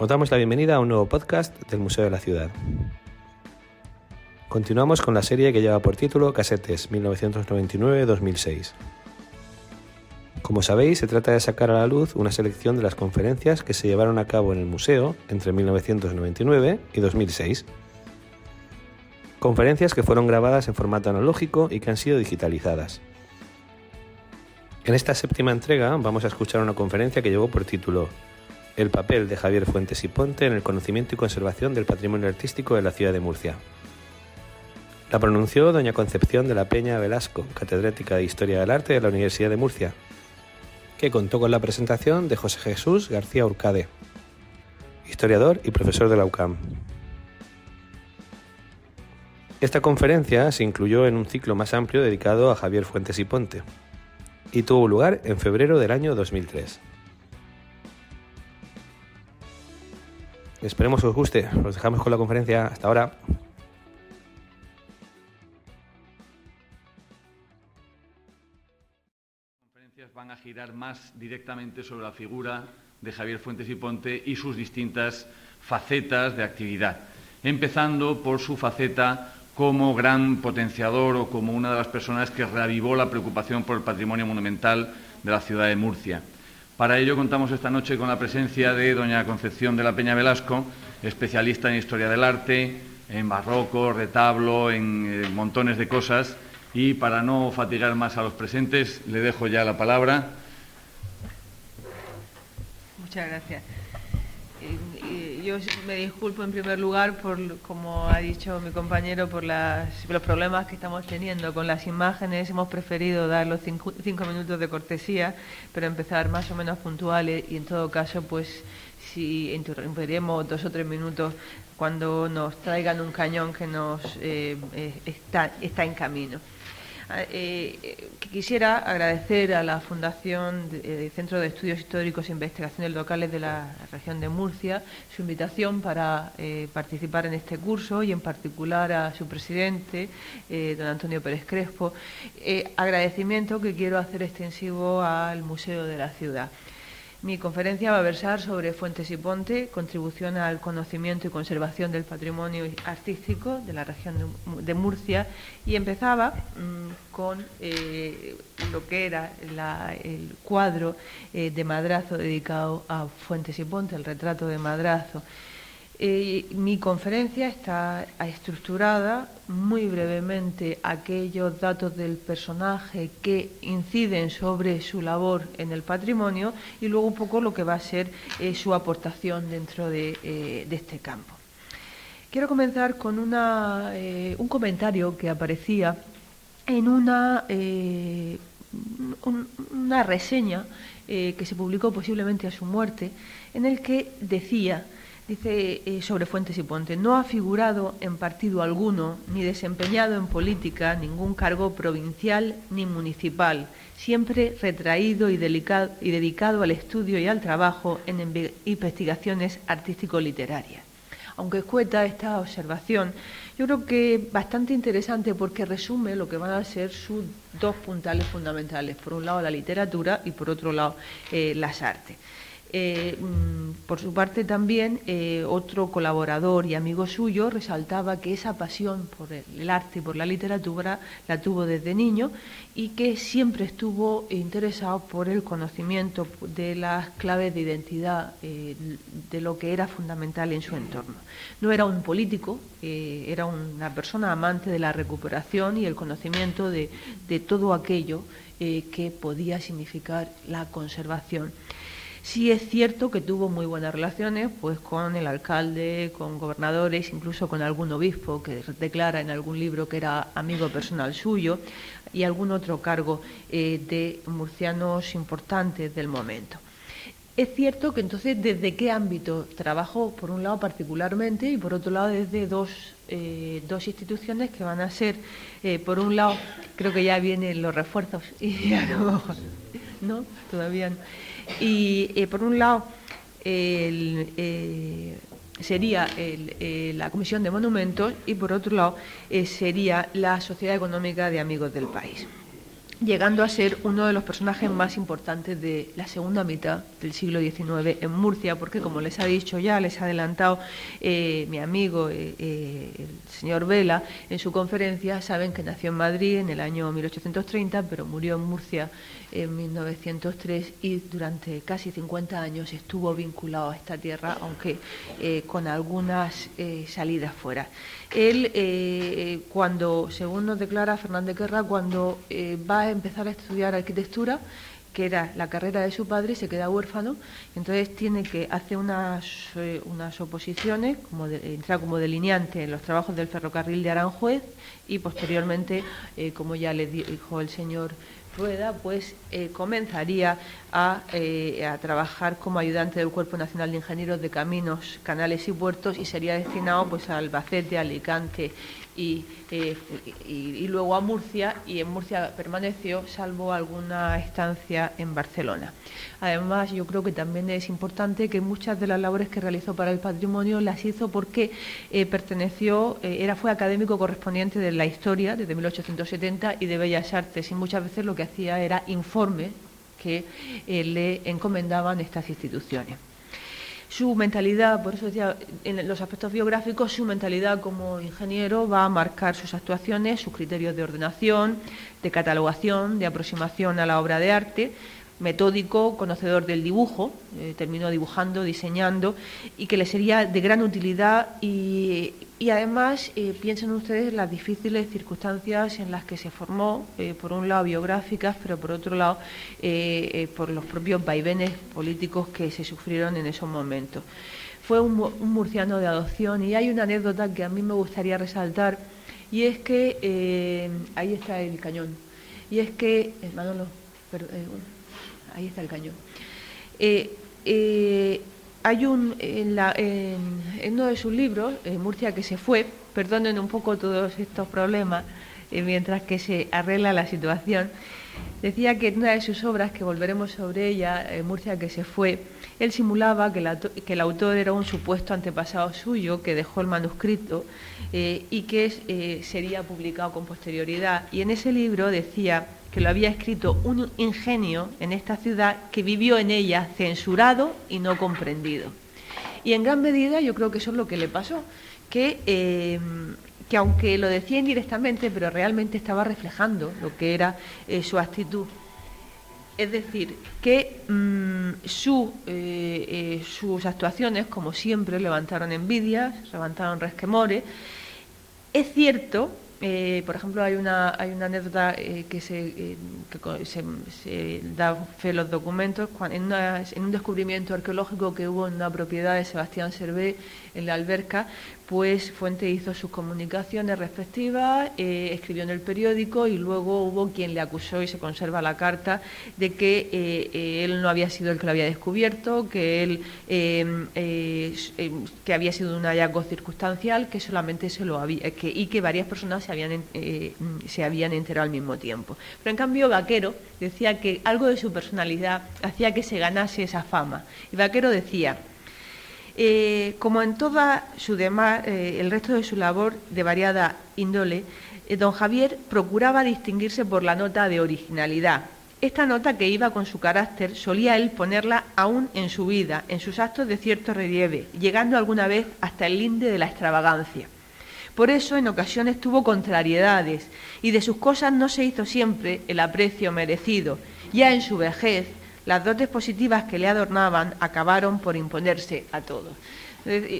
Os damos la bienvenida a un nuevo podcast del Museo de la Ciudad. Continuamos con la serie que lleva por título Casetes 1999-2006. Como sabéis, se trata de sacar a la luz una selección de las conferencias que se llevaron a cabo en el museo entre 1999 y 2006. Conferencias que fueron grabadas en formato analógico y que han sido digitalizadas. En esta séptima entrega vamos a escuchar una conferencia que llevó por título El papel de Javier Fuentes y Ponte en el conocimiento y conservación del patrimonio artístico de la ciudad de Murcia. La pronunció doña Concepción de la Peña Velasco, catedrática de Historia del Arte de la Universidad de Murcia, que contó con la presentación de José Jesús García Urcade, historiador y profesor de la UCAM. Esta conferencia se incluyó en un ciclo más amplio dedicado a Javier Fuentes y Ponte y tuvo lugar en febrero del año 2003. Esperemos que os guste. Os dejamos con la conferencia. Hasta ahora. conferencias van a girar más directamente sobre la figura de Javier Fuentes y Ponte y sus distintas facetas de actividad, empezando por su faceta como gran potenciador o como una de las personas que reavivó la preocupación por el patrimonio monumental de la ciudad de Murcia. Para ello contamos esta noche con la presencia de doña Concepción de la Peña Velasco, especialista en historia del arte, en barroco, retablo, en eh, montones de cosas. Y para no fatigar más a los presentes, le dejo ya la palabra. Muchas gracias. Eh, yo me disculpo en primer lugar por, como ha dicho mi compañero, por los problemas que estamos teniendo con las imágenes. Hemos preferido dar los cinco, cinco, minutos de cortesía, pero empezar más o menos puntuales y en todo caso, pues si interrumpiremos dos o tres minutos cuando nos traigan un cañón que nos eh, está, está en camino. Eh, quisiera agradecer a la Fundación de, eh, Centro de Estudios Históricos e Investigaciones Locales de la región de Murcia su invitación para eh, participar en este curso y en particular a su presidente, eh, don Antonio Pérez Crespo. Eh, agradecimiento que quiero hacer extensivo al Museo de la Ciudad. Mi conferencia va a versar sobre Fuentes y Ponte, contribución al conocimiento y conservación del patrimonio artístico de la región de, Murcia, y empezaba mmm, con eh, lo que era el cuadro eh, de Madrazo dedicado a Fuentes y Ponte, el retrato de Madrazo. Mi conferencia está estructurada muy brevemente aquellos datos del personaje que inciden sobre su labor en el patrimonio y luego un poco lo que va a ser eh, su aportación dentro de, eh, de, este campo. Quiero comenzar con una, eh, un comentario que aparecía en una, un, una reseña que se publicó posiblemente a su muerte, en el que decía Dice eh, sobre Fuentes y Ponte, no ha figurado en partido alguno ni desempeñado en política ningún cargo provincial ni municipal, siempre retraído y, delicado, y dedicado al estudio y al trabajo en investigaciones artístico-literarias. Aunque escueta esta observación, yo creo que bastante interesante porque resume lo que van a ser sus dos puntales fundamentales. Por un lado la literatura y por otro lado eh, las artes. Eh, por su parte también eh, otro colaborador y amigo suyo resaltaba que esa pasión por el arte y por la literatura la tuvo desde niño y que siempre estuvo interesado por el conocimiento de las claves de identidad eh, de lo que era fundamental en su entorno. No era un político, era una persona amante de la recuperación y el conocimiento de, todo aquello que podía significar la conservación. Sí es cierto que tuvo muy buenas relaciones pues con el alcalde, con gobernadores, incluso con algún obispo que declara en algún libro que era amigo personal suyo y algún otro cargo eh, de murcianos importantes del momento. Es cierto que entonces desde qué ámbito trabajó, por un lado particularmente y por otro lado desde dos, eh, dos instituciones que van a ser, eh, por un lado, creo que ya vienen los refuerzos y a lo mejor, no, todavía no. Y eh, por un lado el, eh, sería el, eh, la Comisión de Monumentos y por otro lado sería la Sociedad Económica de Amigos del País. llegando a ser uno de los personajes más importantes de la segunda mitad del siglo XIX en Murcia, porque como les ha dicho ya, les ha adelantado eh, mi amigo, eh, eh, el señor Vela, en su conferencia, saben que nació en Madrid en el año 1830, pero murió en Murcia en 1903 y durante casi 50 años estuvo vinculado a esta tierra, aunque con algunas salidas fuera. Él, cuando, según nos declara Fernández Guerra, cuando va a empezar a estudiar arquitectura, que era la carrera de su padre, se queda huérfano, entonces tiene que hacer unas, eh, unas oposiciones, como entrar como delineante en los trabajos del ferrocarril de Aranjuez y posteriormente, eh, como ya le dijo el señor Rueda, pues eh, comenzaría a, a, trabajar como ayudante del Cuerpo Nacional de Ingenieros de Caminos, Canales y Puertos y sería destinado pues a Albacete, Alicante eh, y, y, luego a Murcia y en Murcia permaneció salvo alguna estancia en Barcelona. Además, yo creo que también es importante que muchas de las labores que realizó para el patrimonio las hizo porque eh, perteneció, eh, era, fue académico correspondiente de la historia desde 1870 y de Bellas Artes y muchas veces lo que hacía era informe que le encomendaban estas instituciones su mentalidad, por eso decía, en los aspectos biográficos, su mentalidad como ingeniero va a marcar sus actuaciones, sus criterios de ordenación, de catalogación, de aproximación a la obra de arte, metódico, conocedor del dibujo, eh, terminó dibujando, diseñando, y que le sería de gran utilidad y, además eh, piensen ustedes las difíciles circunstancias en las que se formó, eh, por un lado biográficas, pero por otro lado por los propios vaivenes políticos que se sufrieron en esos momentos. Fue un, murciano de adopción y hay una anécdota que a mí me gustaría resaltar y es que ahí está el cañón y es que Manolo, pero, ahí está el cañón. Eh, eh, hay un, en, uno de sus libros, Murcia que se fue, perdonen un poco todos estos problemas, eh, mientras que se arregla la situación, decía que en una de sus obras, que volveremos sobre ella, Murcia que se fue, él simulaba que, el autor era un supuesto antepasado suyo que dejó el manuscrito y que sería publicado con posterioridad. Y en ese libro decía que lo había escrito un ingenio en esta ciudad que vivió en ella censurado y no comprendido. Y en gran medida yo creo que eso es lo que le pasó, que, eh, que aunque lo decía indirectamente, pero realmente estaba reflejando lo que era eh, su actitud. Es decir, que mm, eh, sus actuaciones, como siempre, levantaron envidias, levantaron resquemores. Es cierto eh, por ejemplo, hay una, hay una anécdota eh, que, se, eh, se, da fe los documentos en, en, un descubrimiento arqueológico que hubo en una propiedad de Sebastián Servé en la alberca, pues Fuente hizo sus comunicaciones respectivas, eh, escribió en el periódico y luego hubo quien le acusó y se conserva la carta de que eh, eh, él no había sido el que lo había descubierto, que él que había sido un hallazgo circunstancial, que solamente se lo había que, y que varias personas se habían se habían enterado al mismo tiempo. Pero en cambio Vaquero decía que algo de su personalidad hacía que se ganase esa fama. Y Vaquero decía eh, como en toda su demás, eh, el resto de su labor de variada índole, eh, don Javier procuraba distinguirse por la nota de originalidad. Esta nota que iba con su carácter solía él ponerla aún en su vida, en sus actos de cierto relieve, llegando alguna vez hasta el linde de la extravagancia. Por eso en ocasiones tuvo contrariedades y de sus cosas no se hizo siempre el aprecio merecido. Ya en su vejez, las dotes positivas que le adornaban acabaron por imponerse a todos.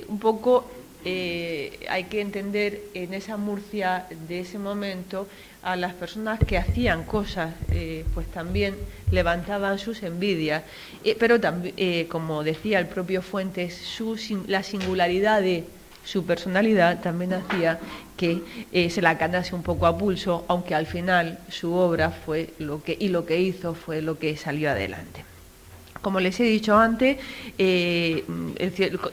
un poco eh, hay que entender en esa Murcia de ese momento a las personas que hacían cosas, eh, pues también levantaban sus envidias, eh, pero también, como decía el propio Fuentes, su, la singularidad de su personalidad también hacía que eh, se la ganase un poco a pulso, aunque al final su obra fue lo que, y lo que hizo fue lo que salió adelante. Como les he dicho antes, eh,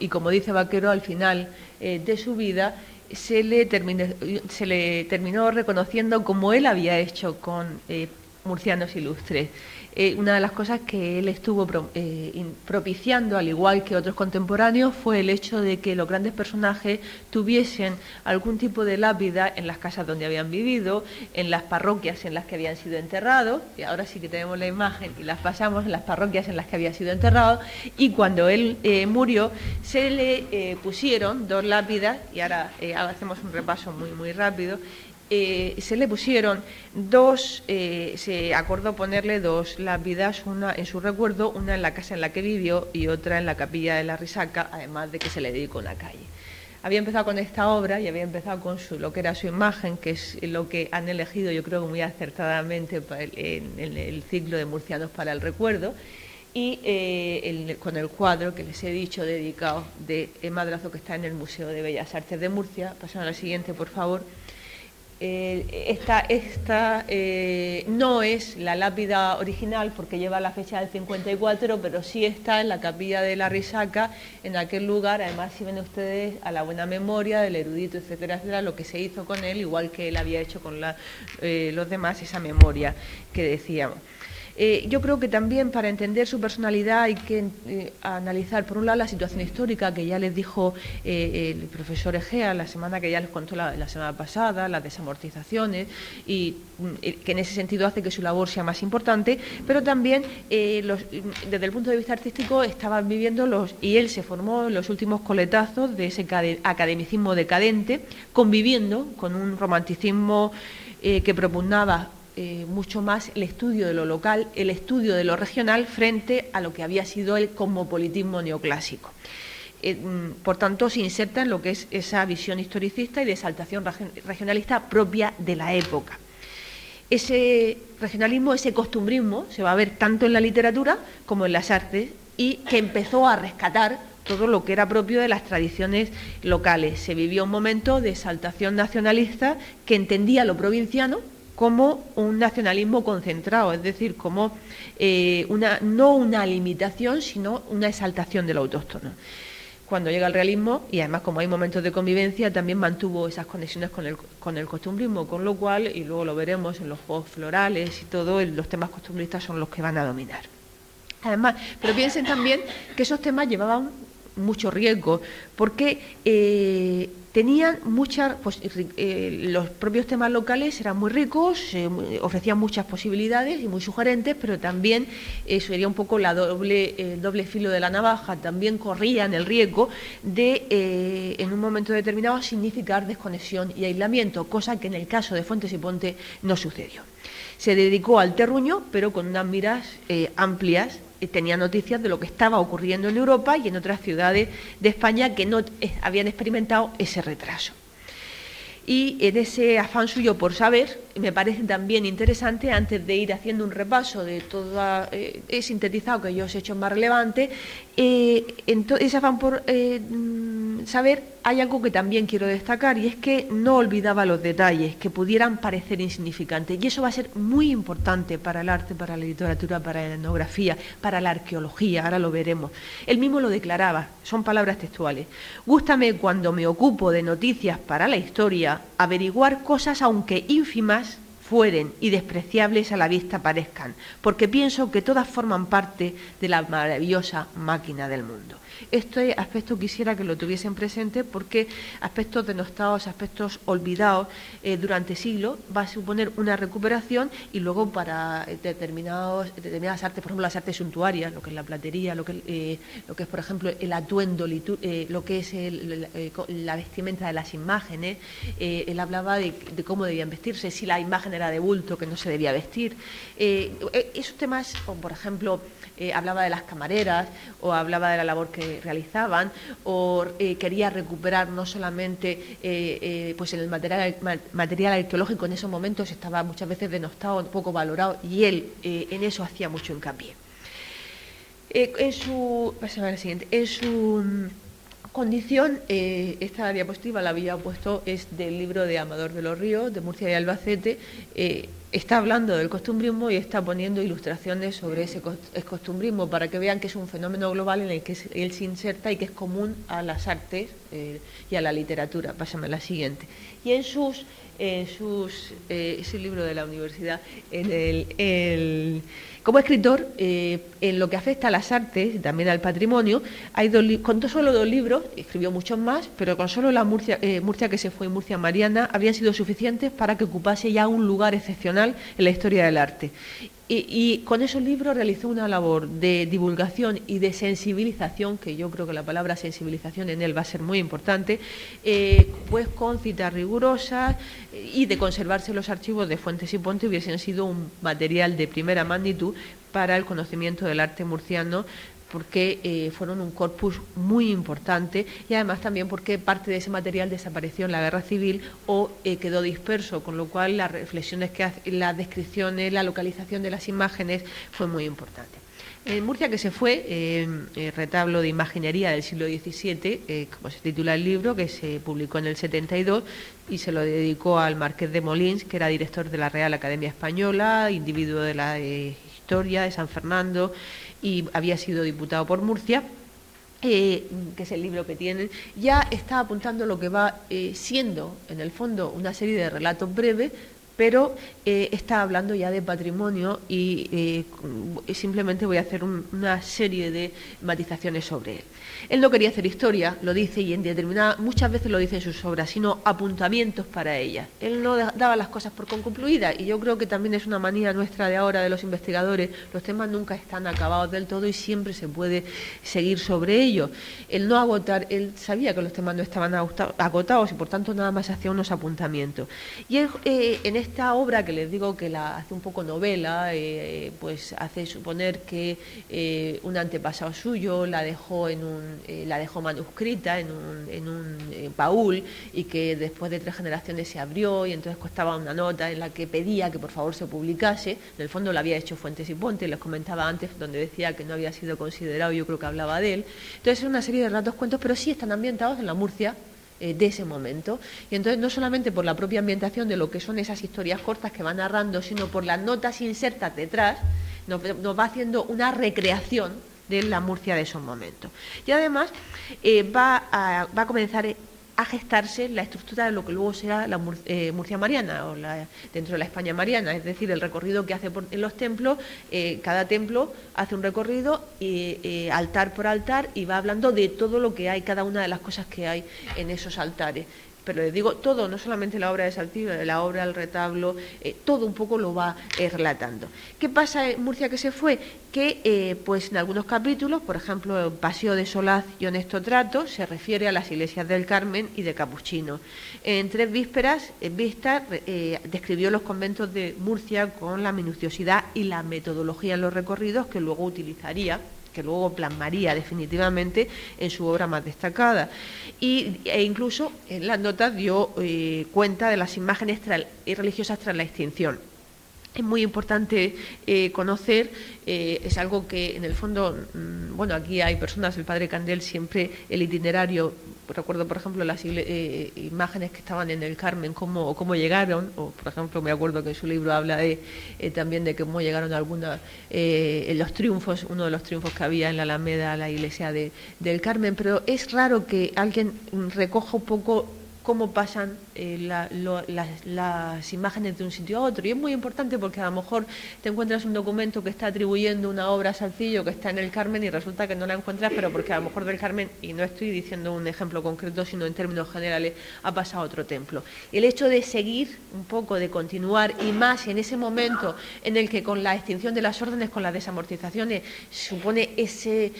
y como dice Vaquero, al final eh, de su vida se le, se le terminó reconociendo como él había hecho con murcianos ilustres. Eh, una de las cosas que él estuvo eh, propiciando, al igual que otros contemporáneos, fue el hecho de que los grandes personajes tuviesen algún tipo de lápida en las casas donde habían vivido, en las parroquias en las que habían sido enterrados, y ahora sí que tenemos la imagen y las pasamos en las parroquias en las que había sido enterrado, y cuando él eh, murió se le pusieron dos lápidas, y ahora hacemos un repaso muy, muy rápido, eh, se le pusieron dos, eh, se acordó ponerle dos lápidas, una en su recuerdo, una en la casa en la que vivió y otra en la capilla de la Risaca, además de que se le dedicó una calle. Había empezado con esta obra y había empezado con su, lo que era su imagen, que es lo que han elegido yo creo muy acertadamente en, el ciclo de Murcianos para el Recuerdo, y eh, con el cuadro que les he dicho dedicado de Madrazo que está en el Museo de Bellas Artes de Murcia. Pasan a la siguiente, por favor. Eh, esta, eh, no es la lápida original porque lleva la fecha del 54, pero sí está en la capilla de la Risaca, en aquel lugar. Además, si ven ustedes a la buena memoria del erudito, etcétera, etcétera, lo que se hizo con él, igual que él había hecho con eh, los demás, esa memoria que decíamos. Eh, yo creo que también para entender su personalidad hay que eh, analizar, por un lado, la situación histórica que ya les dijo eh, el profesor Egea la semana que ya les contó la, semana pasada, las desamortizaciones, y mm, que en ese sentido hace que su labor sea más importante, pero también desde el punto de vista artístico estaban viviendo los, y él se formó en los últimos coletazos de ese academicismo decadente, conviviendo con un romanticismo que propugnaba eh, mucho más el estudio de lo local, el estudio de lo regional frente a lo que había sido el cosmopolitismo neoclásico. Eh, mm, por tanto, se inserta en lo que es esa visión historicista y de exaltación regionalista propia de la época. Ese regionalismo, ese costumbrismo, se va a ver tanto en la literatura como en las artes y que empezó a rescatar todo lo que era propio de las tradiciones locales. Se vivió un momento de exaltación nacionalista que entendía lo provinciano como un nacionalismo concentrado, es decir, como eh, una, no una limitación, sino una exaltación del autóctono. Cuando llega el realismo, y además como hay momentos de convivencia, también mantuvo esas conexiones con el, con el costumbrismo, con lo cual, y luego lo veremos en los juegos florales y todo, los temas costumbristas son los que van a dominar. Además, pero piensen también que esos temas llevaban mucho riesgo, porque eh, tenían muchas, pues, eh, los propios temas locales eran muy ricos, ofrecían muchas posibilidades y muy sugerentes, pero también eso sería un poco la doble, el doble filo de la navaja, también corrían el riesgo de, eh, en un momento determinado, significar desconexión y aislamiento, cosa que en el caso de Fuentes y Ponte no sucedió. Se dedicó al terruño, pero con unas miras amplias tenía noticias de lo que estaba ocurriendo en Europa y en otras ciudades de España que no eh, habían experimentado ese retraso. Y en ese afán suyo por saber, me parece también interesante, antes de ir haciendo un repaso de todo eh, he sintetizado que yo os he hecho más relevante, eh, en ese afán por eh, mm, saber, hay algo que también quiero destacar y es que no olvidaba los detalles que pudieran parecer insignificantes. Y eso va a ser muy importante para el arte, para la literatura, para la etnografía, para la arqueología, ahora lo veremos. Él mismo lo declaraba, son palabras textuales. Gústame cuando me ocupo de noticias para la historia, averiguar cosas aunque ínfimas fueren y despreciables a la vista parezcan, porque pienso que todas forman parte de la maravillosa máquina del mundo. Este aspecto quisiera que lo tuviesen presente porque aspectos denostados, aspectos olvidados eh, durante siglos va a suponer una recuperación y luego para determinados, determinadas artes, por ejemplo las artes suntuarias, lo que es la platería, lo que, eh, lo que es por ejemplo el atuendo, eh, lo que es la vestimenta de las imágenes, él hablaba de, cómo debían vestirse, si la imagen era de bulto, que no se debía vestir. esos temas, por ejemplo, hablaba de las camareras o hablaba de la labor que realizaban o eh, quería recuperar no solamente eh, eh, pues el material, material arqueológico en esos momentos estaba muchas veces denostado, poco valorado y él en eso hacía mucho hincapié. en su, siguiente, en su condición, esta diapositiva la había puesto, es del libro de Amador de los Ríos, de Murcia y Albacete, está hablando del costumbrismo y está poniendo ilustraciones sobre ese costumbrismo para que vean que es un fenómeno global en el que él se inserta y que es común a las artes y a la literatura. Pásame a la siguiente. Y en sus en sus, eh, ese libro de la universidad, en el, como escritor, eh, en lo que afecta a las artes y también al patrimonio, hay dos, contó solo dos libros, escribió muchos más, pero con solo la Murcia, eh, Murcia que se fue y Murcia Mariana habrían sido suficientes para que ocupase ya un lugar excepcional en la historia del arte. Y, con esos libros realizó una labor de divulgación y de sensibilización, que yo creo que la palabra sensibilización en él va a ser muy importante, eh, pues con citas rigurosas y de conservarse los archivos de Fuentes y Ponte hubiesen sido un material de primera magnitud para el conocimiento del arte murciano porque eh, fueron un corpus muy importante y además también porque parte de ese material desapareció en la guerra civil o eh, quedó disperso, con lo cual las reflexiones que hace, las descripciones, la localización de las imágenes fue muy importante. En Murcia que se fue, el retablo de imaginería del siglo XVII, eh, como se titula el libro, que se publicó en el 72 y se lo dedicó al marqués de Molins, que era director de la Real Academia Española, individuo de la historia de San Fernando y había sido diputado por Murcia. Eh, que es el libro que tienen, ya está apuntando lo que va eh, siendo, en el fondo, una serie de relatos breves pero eh, está hablando ya de patrimonio y simplemente voy a hacer una serie de matizaciones sobre él. Él no quería hacer historia, lo dice y en determinada, muchas veces lo dice en sus obras, sino apuntamientos para ellas. Él no daba las cosas por concluidas y yo creo que también es una manía nuestra de ahora de los investigadores. Los temas nunca están acabados del todo y siempre se puede seguir sobre ellos. Él no agotar, él sabía que los temas no estaban agotados y por tanto nada más hacía unos apuntamientos. Y eh, en esta obra que les digo que la hace un poco novela, eh, pues hace suponer que eh, un antepasado suyo la dejó en un eh, la dejó manuscrita en un, en un eh, baúl y que después de tres generaciones se abrió y entonces costaba una nota en la que pedía que por favor se publicase. En el fondo lo había hecho Fuentes y Ponte, les comentaba antes, donde decía que no había sido considerado, yo creo que hablaba de él. Entonces es una serie de relatos cuentos, pero sí están ambientados en la Murcia eh, de ese momento. Y entonces no solamente por la propia ambientación de lo que son esas historias cortas que va narrando, sino por las notas insertas detrás, nos va haciendo una recreación de la Murcia de esos momentos. Y además eh, va, a, va a comenzar a gestarse la estructura de lo que luego será la eh, Murcia Mariana o dentro de la España Mariana, es decir, el recorrido que hace en los templos, eh, cada templo hace un recorrido altar por altar y va hablando de todo lo que hay, cada una de las cosas que hay en esos altares pero les digo todo, no solamente la obra de Saltillo, la obra del retablo, eh, todo un poco lo va eh, relatando. ¿Qué pasa en Murcia que se fue? Que eh, pues en algunos capítulos, por ejemplo, Paseo de Solaz y Honesto Trato, se refiere a las iglesias del Carmen y de Capuchino. En tres vísperas, Vista describió los conventos de Murcia con la minuciosidad y la metodología en los recorridos que luego utilizaría que luego plasmaría definitivamente en su obra más destacada. Y, e incluso en las notas dio eh, cuenta de las imágenes religiosas tras la extinción es muy importante eh, conocer, eh, es algo que en el fondo, mm, bueno, aquí hay personas, el padre Candel siempre el itinerario, recuerdo por ejemplo las eh, imágenes que estaban en el Carmen, cómo, cómo llegaron, o por ejemplo me acuerdo que su libro habla de, también de cómo llegaron algunas, en los triunfos, uno de los triunfos que había en la Alameda, la iglesia de, del Carmen, pero es raro que alguien recoja un poco cómo pasan eh, las, imágenes de un sitio a otro. Y es muy importante porque a lo mejor te encuentras un documento que está atribuyendo una obra a Salcillo que está en el Carmen y resulta que no la encuentras, pero porque a lo mejor del Carmen, y no estoy diciendo un ejemplo concreto, sino en términos generales, ha pasado a otro templo. El hecho de seguir un poco, de continuar, y más en ese momento en el que con la extinción de las órdenes, con las desamortizaciones, supone ese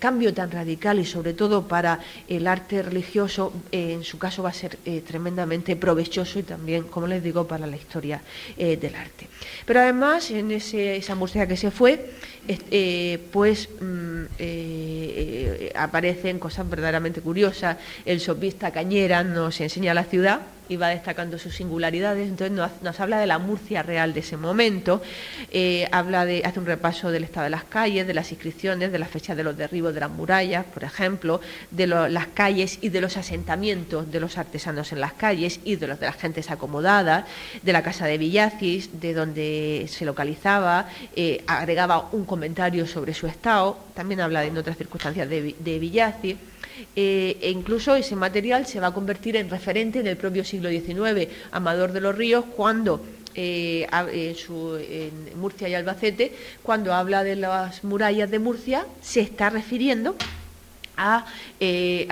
cambio tan radical y sobre todo para el arte religioso, eh, en su caso va a ser eh, tremendamente provechoso y también, como les digo, para la historia eh, del arte. Pero además, en esa Murcia que se fue, eh, pues mm, aparecen cosas verdaderamente curiosas. El sopista Cañera nos enseña la ciudad y va destacando sus singularidades. Entonces nos, habla de la Murcia real de ese momento, eh, habla de, hace un repaso del estado de las calles, de las inscripciones, de las fechas de los derribos de las murallas, por ejemplo, de las calles y de los asentamientos de los artesanos en las calles y de los de las gentes acomodadas, de la casa de Villacis, de donde se localizaba, eh, agregaba un comentario sobre su estado, también habla en otras circunstancias de, de Villacis. Eh, e incluso ese material se va a convertir en referente en el propio siglo XIX. Amador de los Ríos, cuando eh, en, Murcia y Albacete, cuando habla de las murallas de Murcia, se está refiriendo a, eh,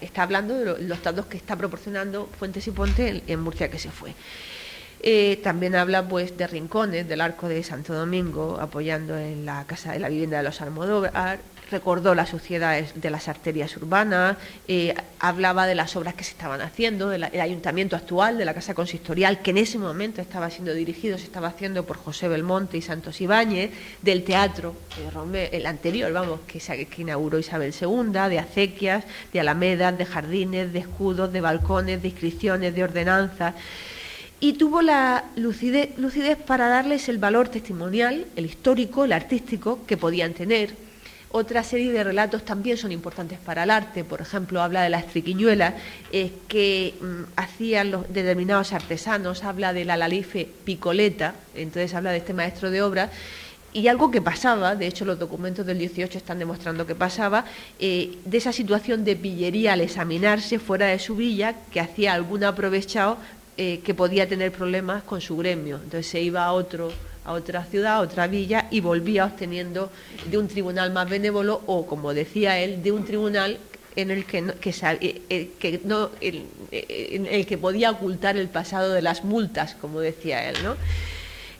está hablando de los datos que está proporcionando Fuentes y Ponte en, Murcia que se fue. también habla pues de rincones del arco de Santo Domingo apoyando en la casa en la vivienda de los Almodóvar recordó las suciedades de las arterias urbanas, eh, hablaba de las obras que se estaban haciendo, del ayuntamiento actual, de la Casa Consistorial, que en ese momento estaba siendo dirigido, se estaba haciendo por José Belmonte y Santos Ibáñez, del teatro, el anterior, vamos, que, que inauguró Isabel II, de acequias, de alamedas, de jardines, de escudos, de balcones, de inscripciones, de ordenanzas. Y tuvo la lucidez, lucidez, para darles el valor testimonial, el histórico, el artístico que podían tener, otra serie de relatos también son importantes para el arte. Por ejemplo, habla de las triquiñuelas que mm, hacían los determinados artesanos, habla de la lalife picoleta, entonces habla de este maestro de obra. Y algo que pasaba, de hecho los documentos del 18 están demostrando que pasaba, eh, de esa situación de pillería al examinarse fuera de su villa, que hacía algún aprovechado eh, que podía tener problemas con su gremio. Entonces se iba a otro a otra ciudad, a otra villa y volvía obteniendo de un tribunal más benévolo o, como decía él, de un tribunal en el que, no, que, eh, eh, que no, eh, en el que podía ocultar el pasado de las multas, como decía él, ¿no?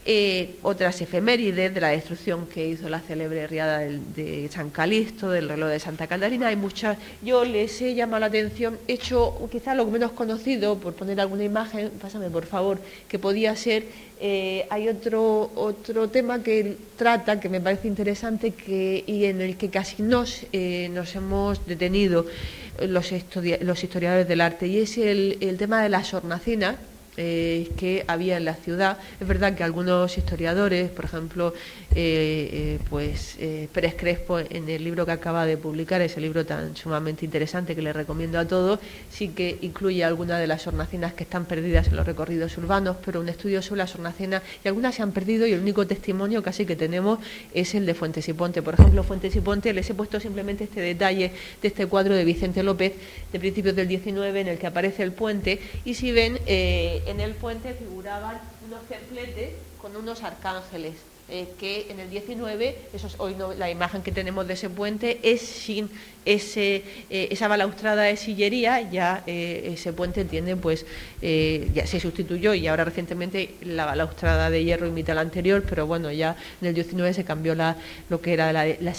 Eh, otras efemérides de la destrucción que hizo la célebre riada de San Calixto, del reloj de Santa Catarina, hay muchas. Yo les he llamado la atención, he hecho quizá lo menos conocido, por poner alguna imagen, pásame por favor, que podía ser. Eh, hay otro, otro tema que trata, que me parece interesante que, y en el que casi nos, eh, nos hemos detenido los, los historiadores del arte, y es el, el tema de las hornacinas eh, que había en la ciudad. Es verdad que algunos historiadores, por ejemplo, eh, eh, pues Pérez Crespo, en el libro que acaba de publicar, ese libro tan sumamente interesante que le recomiendo a todos, sí que incluye algunas de las hornacinas que están perdidas en los recorridos urbanos, pero un estudio sobre las hornacinas, y algunas se han perdido, y el único testimonio casi que tenemos es el de Fuentes y Ponte. Por ejemplo, Fuentes y Ponte, les he puesto simplemente este detalle de este cuadro de Vicente López de principios del 19 en el que aparece el puente, y si ven, en el puente figuraban unos templetes con unos arcángeles. Eh, que en el 19, eso hoy no, la imagen que tenemos de ese puente es sin ese, eh, esa balaustrada de sillería, ya eh, ese puente tiene, pues, eh, ya se sustituyó y ahora recientemente la balaustrada de hierro imita la anterior, pero bueno, ya en el 19 se cambió la, lo que era la, la,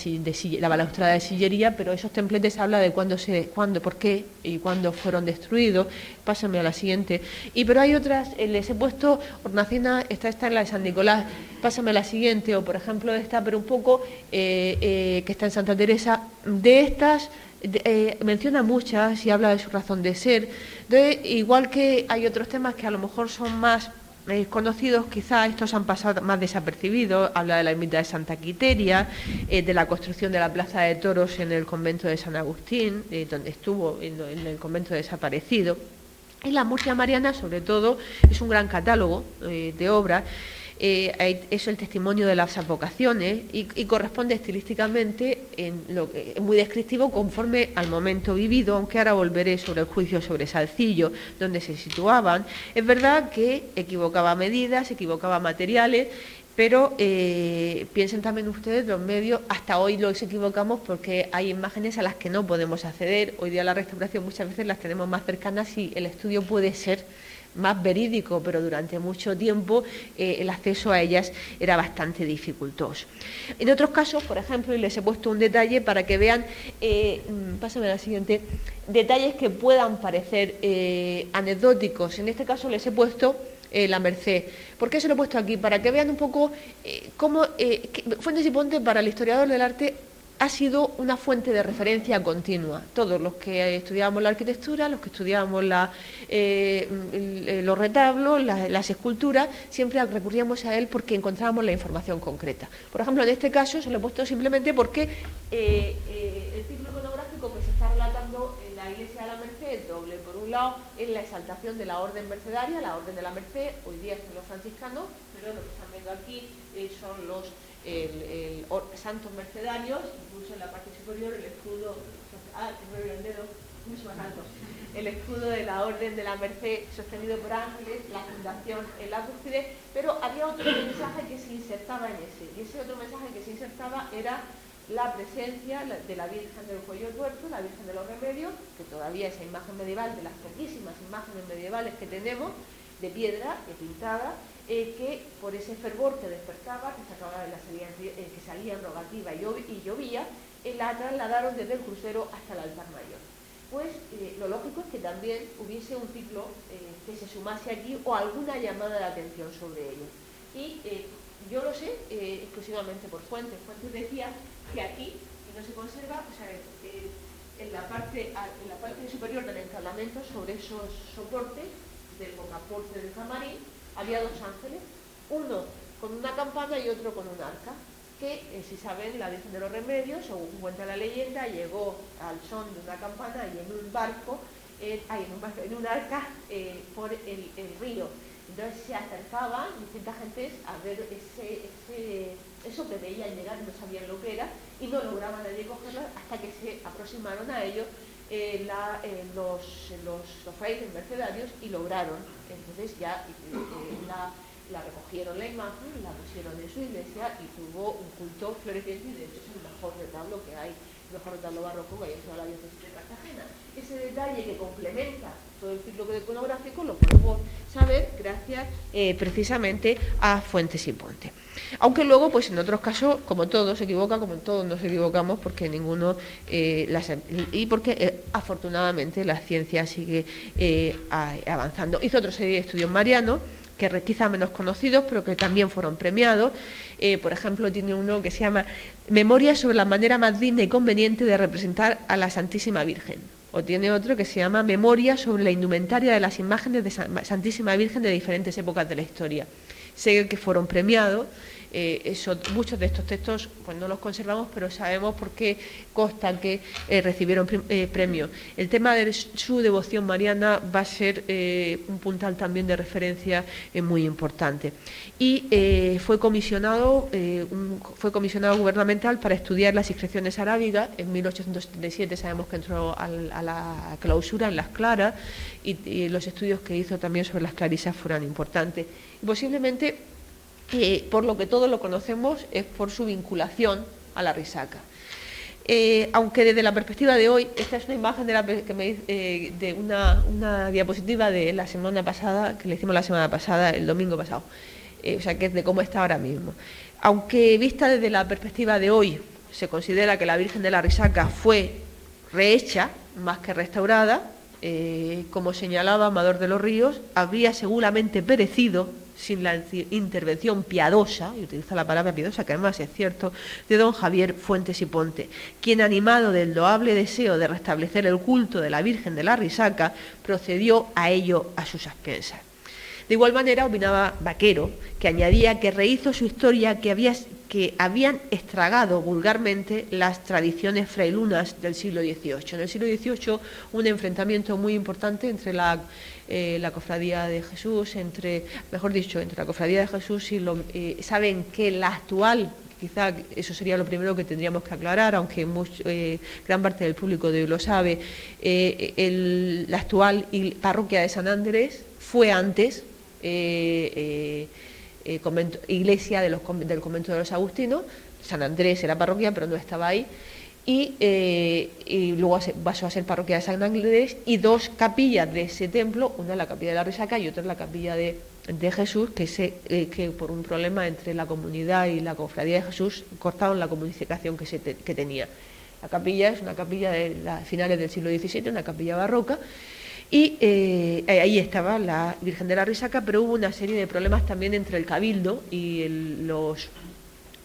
la balaustrada de sillería, pero esos templetes habla de cuándo, se, cuándo, por qué y cuándo fueron destruidos. Pásame a la siguiente. Y pero hay otras, les he puesto hornacina, esta está en la de San Nicolás, pásame a la siguiente, o por ejemplo esta, pero un poco, que está en Santa Teresa, de estas eh, menciona muchas y habla de su razón de ser. igual que hay otros temas que a lo mejor son más eh, conocidos, quizá estos han pasado más desapercibidos. Habla de la ermita de Santa Quiteria, eh, de la construcción de la Plaza de Toros en el convento de San Agustín, donde estuvo en, el convento desaparecido. Y la Murcia Mariana, sobre todo, es un gran catálogo de obras eh, es el testimonio de las advocaciones y, corresponde estilísticamente que, muy descriptivo conforme al momento vivido, aunque ahora volveré sobre el juicio sobre Salcillo, donde se situaban. Es verdad que equivocaba medidas, equivocaba materiales, pero eh, piensen también ustedes, los medios, hasta hoy los equivocamos porque hay imágenes a las que no podemos acceder. Hoy día la restauración muchas veces las tenemos más cercanas y el estudio puede ser más verídico, pero durante mucho tiempo eh, el acceso a ellas era bastante dificultoso. En otros casos, por ejemplo, les he puesto un detalle para que vean, eh, mm, pásame la siguiente, detalles que puedan parecer eh, anecdóticos. En este caso les he puesto la Merced. ¿Por qué se lo he puesto aquí? Para que vean un poco cómo Fuentes y Ponte para el historiador del arte ha sido una fuente de referencia continua. Todos los que estudiábamos la arquitectura, los que estudiábamos eh, los retablos, las esculturas, siempre recurríamos a él porque encontrábamos la información concreta. Por ejemplo, en este caso se lo he puesto simplemente porque eh, eh, el ciclo iconográfico que se está relatando en la iglesia de la Merced es doble. Por un lado, es la exaltación de la orden mercedaria, la orden de la Merced, hoy día son los franciscanos, pero lo que están viendo aquí son los el, santos mercedarios, incluso en la parte superior el escudo, ah, el dedo, mucho más alto, el escudo de la Orden de la Merced sostenido por ángeles, la fundación en la cúspide, pero había otro mensaje que se insertaba en ese, y ese otro mensaje que se insertaba era la presencia de la Virgen del Cuello Tuerto, la Virgen de los Remedios, que todavía esa imagen medieval, de las poquísimas imágenes medievales que tenemos, de piedra, pintada, eh, que por ese fervor que despertaba, que, sacaba la salida, eh, que salía rogativa y, llovía, eh, la trasladaron desde el crucero hasta el altar mayor. Pues lo lógico es que también hubiese un ciclo que se sumase aquí o alguna llamada de atención sobre ello. Y yo lo sé exclusivamente por Fuentes. Fuentes decía que aquí no se conserva, o sea, en la parte, en la parte superior del entablamento, sobre esos soportes del bocaporte del camarín, había dos ángeles, uno con una campana y otro con un arca, que, eh, si saben, la Virgen de los Remedios, según cuenta la leyenda, llegó al son de una campana y en un barco, eh, en, un arca eh, por el, río. Entonces se acercaban distintas gentes a ver eso que veían llegar, no sabían lo que era, y no lograban nadie cogerlo hasta que se aproximaron a ellos eh, los, los, los, frailes mercedarios y lograron, entonces ya eh, la, recogieron la imagen, la pusieron en su iglesia y tuvo un culto floreciente y de hecho es el mejor retablo que hay, el mejor retablo barroco que hay en la diócesis de Cartagena. Ese detalle que complementa todo el ciclo iconográfico lo podemos saber gracias eh, precisamente a Fuentes y Ponte. Aunque luego, pues en otros casos, como todos se equivoca, como todos nos equivocamos, porque ninguno, eh, y porque eh, afortunadamente la ciencia sigue avanzando. Hizo otra serie de estudios marianos, que quizá menos conocidos, pero que también fueron premiados. por ejemplo, tiene uno que se llama Memoria sobre la manera más digna y conveniente de representar a la Santísima Virgen o tiene otro que se llama Memoria sobre la indumentaria de las imágenes de Santísima Virgen de diferentes épocas de la historia. Sé que fueron premiados eh, muchos de estos textos pues no los conservamos, pero sabemos por qué consta que eh, recibieron eh, premios. El tema de su devoción mariana va a ser un puntal también de referencia muy importante. Y fue, comisionado, fue comisionado gubernamental para estudiar las inscripciones arábigas. En 1877 sabemos que entró a la clausura en las claras y, los estudios que hizo también sobre las clarisas fueron importantes. Posiblemente por lo que todos lo conocemos, es por su vinculación a la risaca. Eh, aunque desde la perspectiva de hoy, esta es una imagen de, la, eh, de una, diapositiva de la semana pasada, que le hicimos la semana pasada, el domingo pasado, eh, o sea, que es de cómo está ahora mismo. Aunque vista desde la perspectiva de hoy, se considera que la Virgen de la Risaca fue rehecha más que restaurada, como señalaba Amador de los Ríos, habría seguramente perecido sin la intervención piadosa, y utiliza la palabra piadosa, que además es cierto, de don Javier Fuentes y Ponte, quien animado del loable deseo de restablecer el culto de la Virgen de la Risaca, procedió a ello a sus expensas. De igual manera opinaba Vaquero, que añadía que rehizo su historia que, que habían estragado vulgarmente las tradiciones frailunas del siglo XVIII. En el siglo XVIII un enfrentamiento muy importante entre la, eh, la cofradía de Jesús, entre, mejor dicho, entre la cofradía de Jesús y lo, eh, saben que la actual quizá eso sería lo primero que tendríamos que aclarar, aunque eh, gran parte del público de hoy lo sabe, la actual parroquia de San Andrés fue antes eh, eh, eh, iglesia del convento de los agustinos, San Andrés era parroquia, pero no estaba ahí, y, luego pasó a ser parroquia de San Andrés y dos capillas de ese templo, una la capilla de la Resaca y otra la capilla de, Jesús, que, se, que por un problema entre la comunidad y la cofradía de Jesús cortaron la comunicación que, se que tenía. La capilla es una capilla de finales del siglo XVII, una capilla barroca, y eh, ahí estaba la Virgen de la Risaca, pero hubo una serie de problemas también entre el Cabildo y los,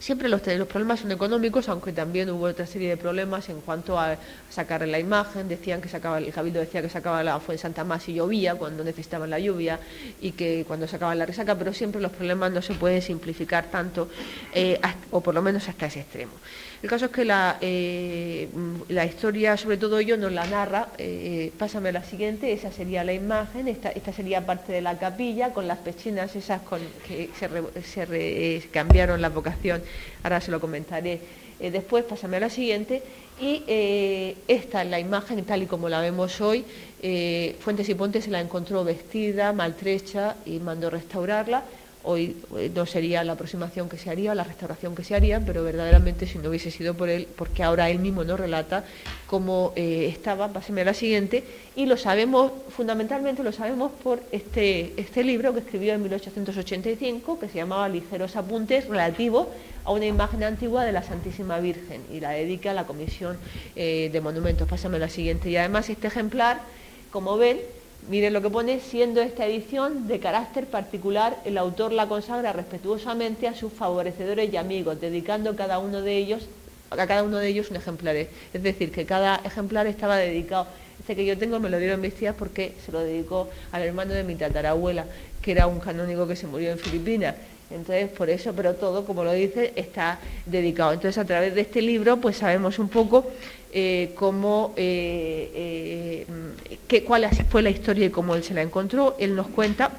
Siempre los, los, problemas son económicos, aunque también hubo otra serie de problemas en cuanto a sacar la imagen. Decían que sacaba, el cabildo decía que sacaba la Fuente Santa más y llovía cuando necesitaban la lluvia y que cuando sacaban la resaca, pero siempre los problemas no se pueden simplificar tanto, eh, o por lo menos hasta ese extremo. El caso es que la, eh, la historia, sobre todo ello, nos la narra. Eh, pásame a la siguiente, esa sería la imagen, esta, sería parte de la capilla, con las pechinas esas con, que se, cambiaron la vocación, ahora se lo comentaré eh, después, pásame a la siguiente. Y esta es la imagen, tal y como la vemos hoy. Fuentes y Pontes se la encontró vestida, maltrecha y mandó restaurarla hoy eh, no sería la aproximación que se haría, la restauración que se haría, pero verdaderamente si no hubiese sido por él, porque ahora él mismo nos relata cómo eh, estaba, páseme a la siguiente, y lo sabemos, fundamentalmente lo sabemos por este, este libro que escribió en 1885, que se llamaba Ligeros Apuntes relativos a una imagen antigua de la Santísima Virgen, y la dedica a la Comisión eh, de Monumentos, pásame a la siguiente. Y además este ejemplar, como ven, Miren lo que pone, siendo esta edición de carácter particular, el autor la consagra respetuosamente a sus favorecedores y amigos, dedicando cada uno de ellos, a cada uno de ellos un ejemplar. Es decir, que cada ejemplar estaba dedicado. Este que yo tengo me lo dieron mis tías porque se lo dedicó al hermano de mi tatarabuela, que era un canónigo que se murió en Filipinas. Entonces, por eso, pero todo, como lo dice, está dedicado. Entonces, a través de este libro, pues sabemos un poco eh, cómo, eh, eh, cuál fue la historia y cómo él se la encontró. Él nos cuenta,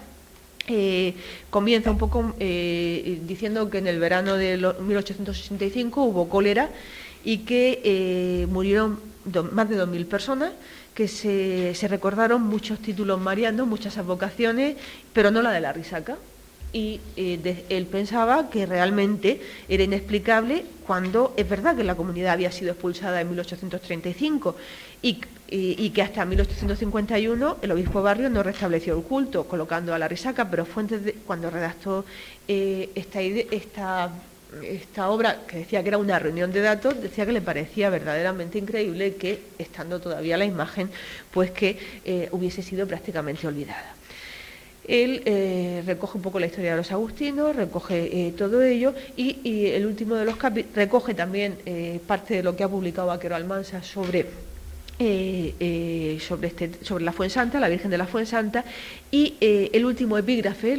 comienza un poco diciendo que en el verano de 1865 hubo cólera y que murieron más de 2.000 personas que se, se, recordaron muchos títulos marianos, muchas advocaciones, pero no la de la risaca y eh, él pensaba que realmente era inexplicable cuando es verdad que la comunidad había sido expulsada en 1835 y, que hasta 1851 el obispo Barrio no restableció el culto colocando a la risaca, pero Fuentes cuando redactó eh, esta, obra que decía que era una reunión de datos, decía que le parecía verdaderamente increíble que estando todavía la imagen, pues que eh, hubiese sido prácticamente olvidada. Él eh, recoge un poco la historia de los agustinos, recoge eh, todo ello y, el último de los capítulos recoge también eh, parte de lo que ha publicado Vaquero Almansa sobre eh, eh, sobre, este, sobre la Fuensanta, la Virgen de la Fuensanta, y eh, el último epígrafe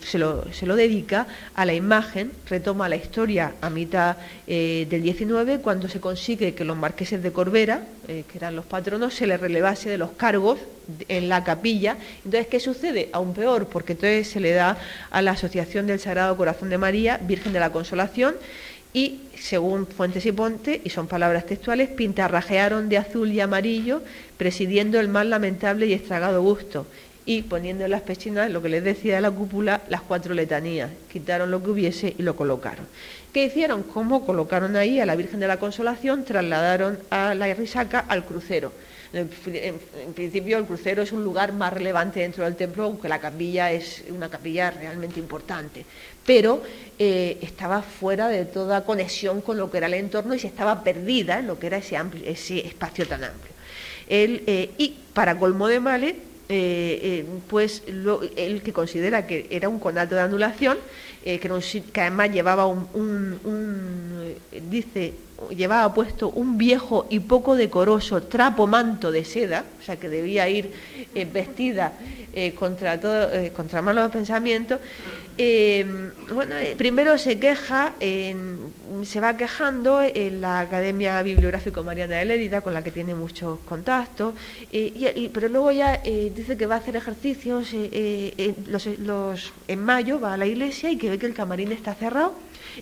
se, lo, dedica a la imagen, retoma la historia a mitad del 19, cuando se consigue que los marqueses de Corbera, que eran los patronos, se les relevase de los cargos en la capilla. Entonces, ¿qué sucede? Aún peor, porque entonces se le da a la Asociación del Sagrado Corazón de María, Virgen de la Consolación, y, según Fuentes y Ponte, y son palabras textuales, pintarrajearon de azul y amarillo, presidiendo el más lamentable y estragado gusto, y poniendo en las pechinas, lo que les decía de la cúpula, las cuatro letanías. Quitaron lo que hubiese y lo colocaron. ¿Qué hicieron? ¿Cómo colocaron ahí a la Virgen de la Consolación? Trasladaron a la risaca al crucero. En, principio el crucero es un lugar más relevante dentro del templo, aunque la capilla es una capilla realmente importante pero eh, estaba fuera de toda conexión con lo que era el entorno y se estaba perdida en lo que era ese, espacio tan amplio. Eh, y para colmo de males, eh, pues él que considera que era un conato de anulación, que, que, además llevaba un, dice, llevaba puesto un viejo y poco decoroso trapo manto de seda, o sea que debía ir vestida contra todo, contra malos pensamientos, Em, bueno, eh, primero se queja, se va quejando en la Academia Bibliográfico Mariana de Lérida, con la que tiene muchos contactos, eh, pero luego ya eh, dice que va a hacer ejercicios en mayo, va a la iglesia y que ve que el camarín está cerrado.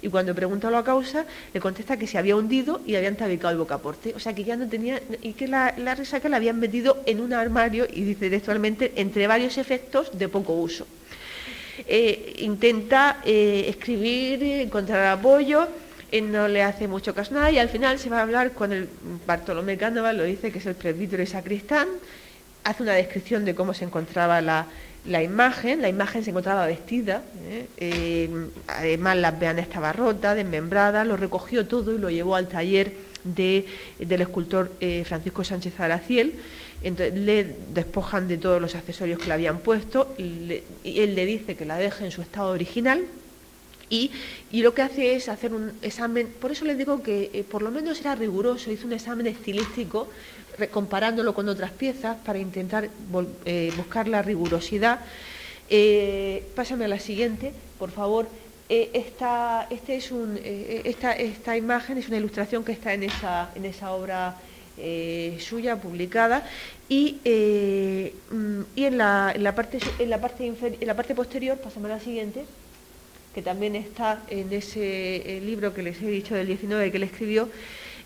Y cuando pregunta la causa, le contesta que se había hundido y habían tabicado el bocaporte. O sea que ya no tenía, y que la, la resaca la habían metido en un armario, y dice textualmente, entre varios efectos de poco uso. Eh, intenta eh, escribir, encontrar apoyo, no le hace mucho caso nada y al final se va a hablar con el Bartolomé Cánovas, lo dice que es el presbítero y sacristán, hace una descripción de cómo se encontraba la, imagen, la imagen se encontraba vestida, ¿eh? además la vean estaba rota, desmembrada, lo recogió todo y lo llevó al taller del escultor Francisco Sánchez Araciel entonces le despojan de todos los accesorios que le habían puesto y, él le dice que la deje en su estado original Y, lo que hace es hacer un examen, por eso les digo que eh, por lo menos era riguroso, hizo un examen estilístico comparándolo con otras piezas para intentar eh, buscar la rigurosidad. Eh, pásame a la siguiente, por favor. Esta, este es un, esta, esta, imagen es una ilustración que está en esa, en esa obra suya publicada y, mm, y en, la, en, la, parte, en, la parte en la parte posterior, pásame a la siguiente, que también está en ese eh, libro que les he dicho del 19 que él escribió,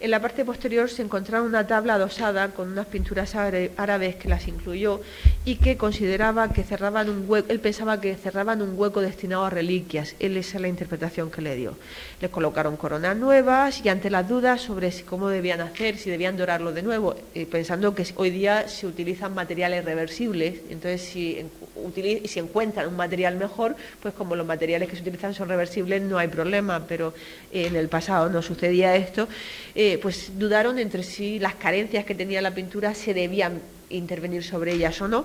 en la parte posterior se encontraba una tabla adosada con unas pinturas árabes que las incluyó y que consideraba que cerraban un hueco, él pensaba que cerraban un hueco destinado a reliquias. Él esa es la interpretación que le dio. Le colocaron coronas nuevas y ante las dudas sobre si, cómo debían hacer, si debían dorarlo de nuevo, eh, pensando que hoy día se utilizan materiales reversibles, entonces si, si encuentran un material mejor, pues como los materiales que se utilizan son reversibles no hay problema, pero en el pasado no sucedía esto. Eh, pues dudaron entre si las carencias que tenía la pintura se debían intervenir sobre ellas o no.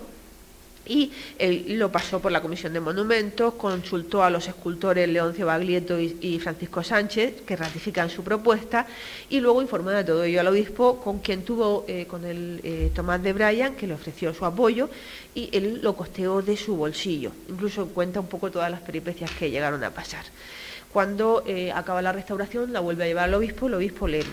Y él lo pasó por la Comisión de Monumentos, consultó a los escultores Leoncio Baglietto y, Francisco Sánchez, que ratifican su propuesta, y luego informó de todo ello al obispo, con quien tuvo, eh, con el eh, Tomás de Bryan, que le ofreció su apoyo, y él lo costeó de su bolsillo. Incluso cuenta un poco todas las peripecias que llegaron a pasar. Cuando eh, acaba la restauración, la vuelve a llevar al obispo, el obispo le,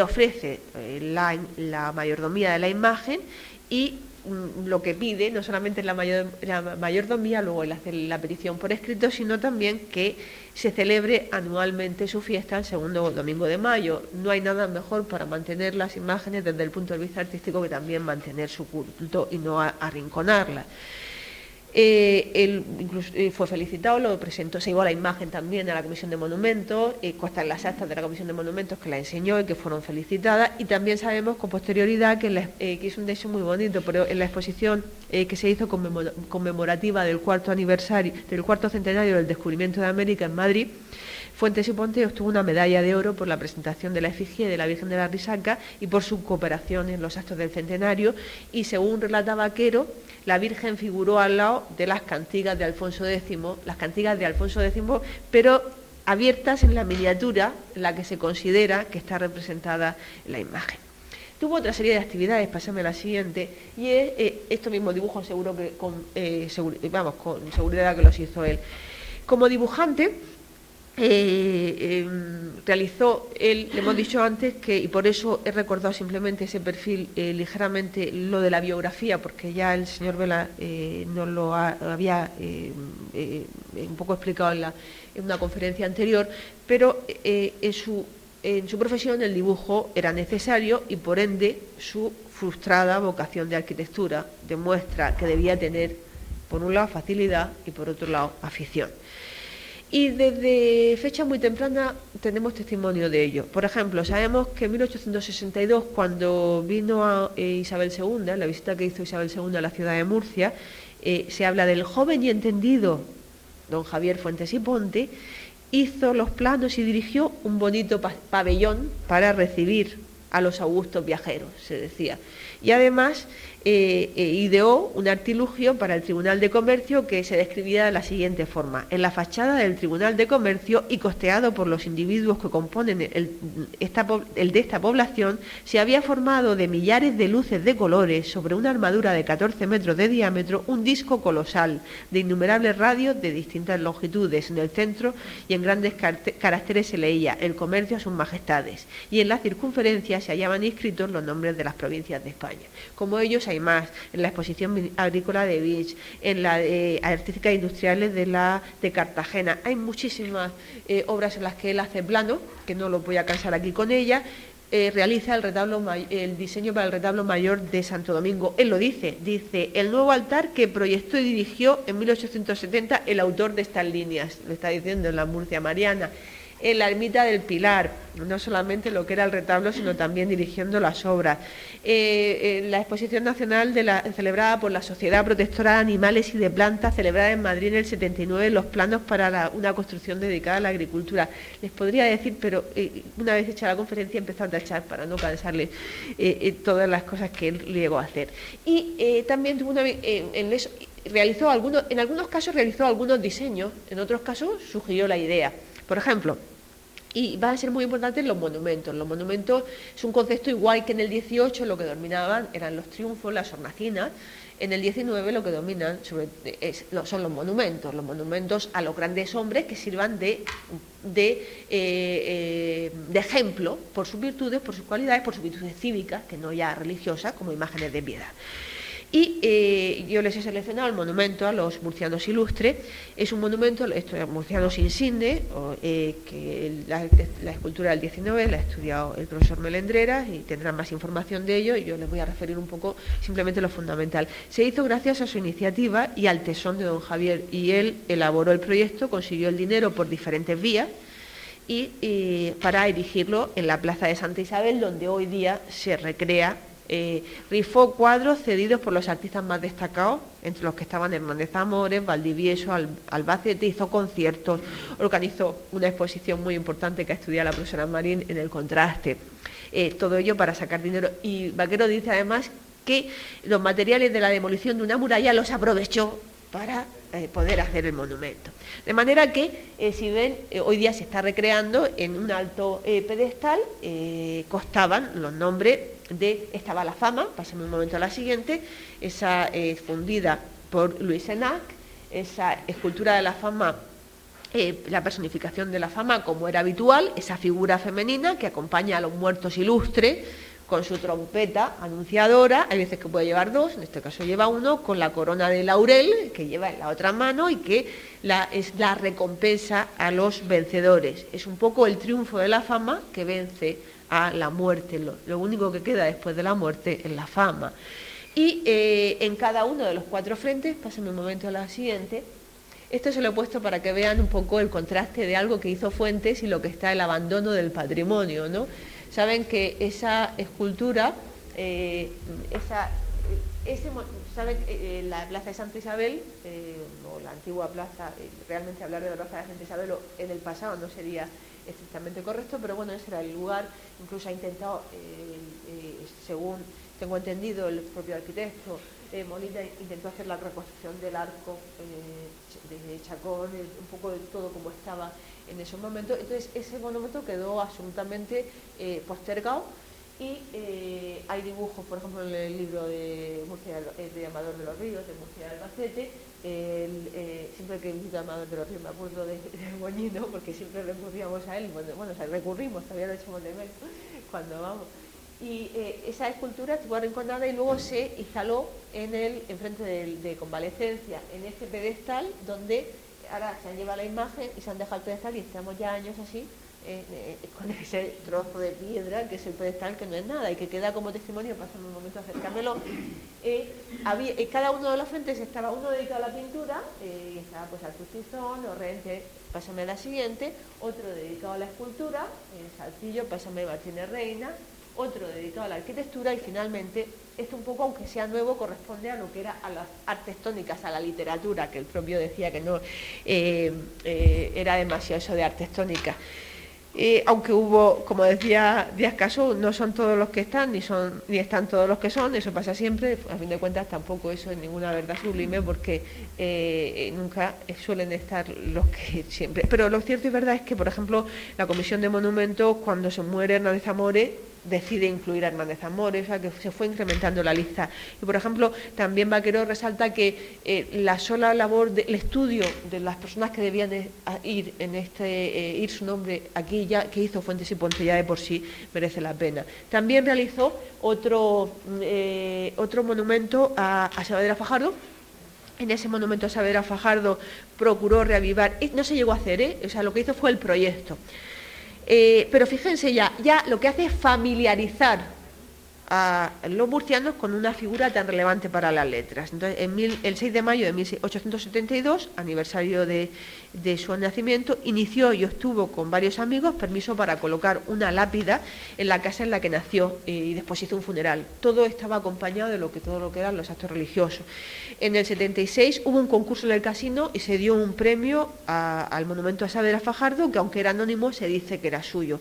ofrece eh, la, mayordomía de la imagen y mm, lo que pide no solamente es la, mayordomía, luego él hace la petición por escrito, sino también que se celebre anualmente su fiesta el segundo domingo de mayo. No hay nada mejor para mantener las imágenes desde el punto de vista artístico que también mantener su culto y no arrinconarlas. Eh, él incluso eh, fue felicitado, lo presentó, se llevó la imagen también a la Comisión de Monumentos, eh, las actas de la Comisión de Monumentos que la enseñó y que fueron felicitadas. Y también sabemos con posterioridad que, eh, que es un hecho muy bonito, pero en la exposición que se hizo conmemorativa del cuarto aniversario, del cuarto centenario del descubrimiento de América en Madrid, Fuentes y Ponte obtuvo una medalla de oro por la presentación de la efigie de la Virgen de la Risaca y por su cooperación en los actos del centenario. Y según relata Vaquero, la Virgen figuró al lado de las cantigas de Alfonso X, las cantigas de Alfonso X, pero abiertas en la miniatura en la que se considera que está representada la imagen. Tuvo otra serie de actividades, pasame a la siguiente, y es eh, estos mismos dibujos, seguro que con, eh, vamos, con seguridad que los hizo él. Como dibujante, eh, em, realizó, él, le hemos dicho antes que, y por eso he recordado simplemente ese perfil eh, ligeramente lo de la biografía, porque ya el señor Vela eh, nos lo había un poco explicado en, en, una conferencia anterior, pero en, su, en su profesión el dibujo era necesario y por ende su frustrada vocación de arquitectura demuestra que debía tener, por un lado, facilidad y por otro lado, afición. Y desde fecha muy temprana tenemos testimonio de ello. Por ejemplo, sabemos que en 1862, cuando vino a, eh, Isabel II, la visita que hizo Isabel II a la ciudad de Murcia, eh, se habla del joven y entendido don Javier Fuentes y Ponte, hizo los planos y dirigió un bonito pabellón para recibir a los augustos viajeros, se decía. Y además eh, eh, ideó un artilugio para el Tribunal de Comercio que se describía de la siguiente forma. En la fachada del Tribunal de Comercio y costeado por los individuos que componen el, el de esta población, se había formado de millares de luces de colores sobre una armadura de 14 metros de diámetro un disco colosal de innumerables radios de distintas longitudes. En el centro y en grandes caracteres se leía el comercio a sus majestades y en la circunferencia se hallaban inscritos los nombres de las provincias de España. Como ellos hay más, en la exposición agrícola de Beach, en la de artística industriales de la de Cartagena. Hay muchísimas eh, obras en las que él hace plano, que no lo voy a cansar aquí con ella, eh, realiza el, retablo, el diseño para el retablo mayor de Santo Domingo. Él lo dice, dice, el nuevo altar que proyectó y dirigió en 1870 el autor de estas líneas, lo está diciendo en la Murcia Mariana en la ermita del Pilar, no solamente lo que era el retablo, sino también dirigiendo las obras. Eh, la exposición nacional de la, celebrada por la Sociedad Protectora de Animales y de Plantas, celebrada en Madrid en el 79, los planos para una construcción dedicada a la agricultura. Les podría decir, pero eh, una vez hecha la conferencia empezó a tachar para no cansarles eh, todas las cosas que él llegó a hacer. Y también tuvo una, en, realizó algunos, en algunos casos realizó algunos diseños, en otros casos sugirió la idea Por ejemplo, y van a ser muy importantes los monumentos. Los monumentos es un concepto igual que en el 18 lo que dominaban eran los triunfos, las hornacinas. En el 19 lo que dominan son los monumentos, los monumentos a los grandes hombres que sirvan de, eh, eh, de ejemplo por sus virtudes, por sus cualidades, por sus virtudes cívicas, que no ya religiosas, como imágenes de piedad. Y eh, yo les he seleccionado el monumento a los murcianos ilustres. Es un monumento, esto es murcianos insigne, eh, que la, escultura del 19 la ha estudiado el profesor Melendreras y tendrán más información de ello y yo les voy a referir un poco simplemente lo fundamental. Se hizo gracias a su iniciativa y al tesón de don Javier y él elaboró el proyecto, consiguió el dinero por diferentes vías y para erigirlo en la Plaza de Santa Isabel, donde hoy día se recrea eh, rifó cuadros cedidos por los artistas más destacados, entre los que estaban Hernández Amores, Valdivieso, Albacete, hizo conciertos, organizó una exposición muy importante que ha estudiado la profesora Marín en el contraste. Eh, todo ello para sacar dinero. Y Vaquero dice además que los materiales de la demolición de una muralla los aprovechó para eh, poder hacer el monumento. De manera que, si ven, hoy día se está recreando en un alto pedestal, costaban los nombres de Estaba la fama, pasemos un momento a la siguiente, esa eh, fundida por Luis Enac, esa escultura de la fama eh, la personificación de la fama como era habitual, esa figura femenina que acompaña a los muertos ilustres con su trompeta anunciadora, hay veces que puede llevar dos, en este caso lleva uno, con la corona de laurel que lleva en la otra mano y que es la recompensa a los vencedores. Es un poco el triunfo de la fama que vence a la muerte. Lo, único que queda después de la muerte es la fama. Y eh, en cada uno de los cuatro frentes, pásenme un momento a la siguiente, esto se lo he puesto para que vean un poco el contraste de algo que hizo Fuentes y lo que está el abandono del patrimonio. ¿no? Saben que esa escultura, eh, esa, ese, saben eh, la plaza de Santa Isabel, o la antigua plaza, realmente hablar de la plaza de Santa Isabel en el pasado no sería estrictamente correcto, pero bueno, ese era el lugar, incluso ha intentado, eh, eh, según tengo entendido, el propio arquitecto eh, Molina intentó hacer la reconstrucción del arco de Chacón, un poco de todo como estaba en ese momento. Entonces ese monumento quedó absolutamente postergado y hay dibujos, por ejemplo, en el libro de, Murcia, de Amador de los Ríos, de Murcia de Albacete, eh, siempre que visito a Amador de los Ríos me acuerdo de, de Moñino, porque siempre recurríamos a él, bueno, bueno recurrimos, todavía lo echamos de menos cuando vamos. Y eh, esa escultura estuvo arrinconada y luego se instaló en el enfrente de, de convalecencia, en este pedestal donde ahora se han llevado la imagen y se han dejado el pedestal y estamos ya años así eh, eh, con ese trozo de piedra que es el pedestal que no es nada y que queda como testimonio, pasando un momento acercármelo. Eh, había, cada uno de los frentes estaba uno dedicado a la pintura, y estaba pues al Custizón, Orrente, pásame la siguiente, otro dedicado a la escultura, Salcillo, pásame Martínez Reina, otro dedicado a la arquitectura y finalmente esto un poco, aunque sea nuevo, corresponde a lo que era a las artes tónicas, a la literatura, que el propio decía que no era demasiado eso de artes tónicas aunque hubo, como decía Díaz Casú, no son todos los que están, ni son ni están todos los que son, eso pasa siempre, a fin de cuentas tampoco eso es ninguna verdad sublime porque eh, nunca suelen estar los que siempre. Pero lo cierto y verdad es que, por ejemplo, la Comisión de Monumentos, cuando se muere Hernández Amores, decide incluir a Hernández Amores, o sea que se fue incrementando la lista. Y por ejemplo, también Vaquero resalta que eh, la sola labor del estudio de las personas que debían ir en este, eh, ir su nombre aquí ya, que hizo Fuentes y Ponce ya de por sí merece la pena. También realizó otro, eh, otro monumento a, a Fajardo, en ese monumento a Saavedra Fajardo procuró reavivar, no se llegó a hacer, o sea, lo que hizo fue el proyecto. Eh, pero fíjense ya, ya lo que hace es familiarizar a los murcianos con una figura tan relevante para las letras. Entonces, en el 6 de mayo de 1872, aniversario de, su nacimiento, inició y obtuvo con varios amigos permiso para colocar una lápida en la casa en la que nació eh, y después hizo un funeral. Todo estaba acompañado de lo que todo lo que eran los actos religiosos. En el 76 hubo un concurso en el casino y se dio un premio al monumento a Saavedra Fajardo, que aunque era anónimo se dice que era suyo.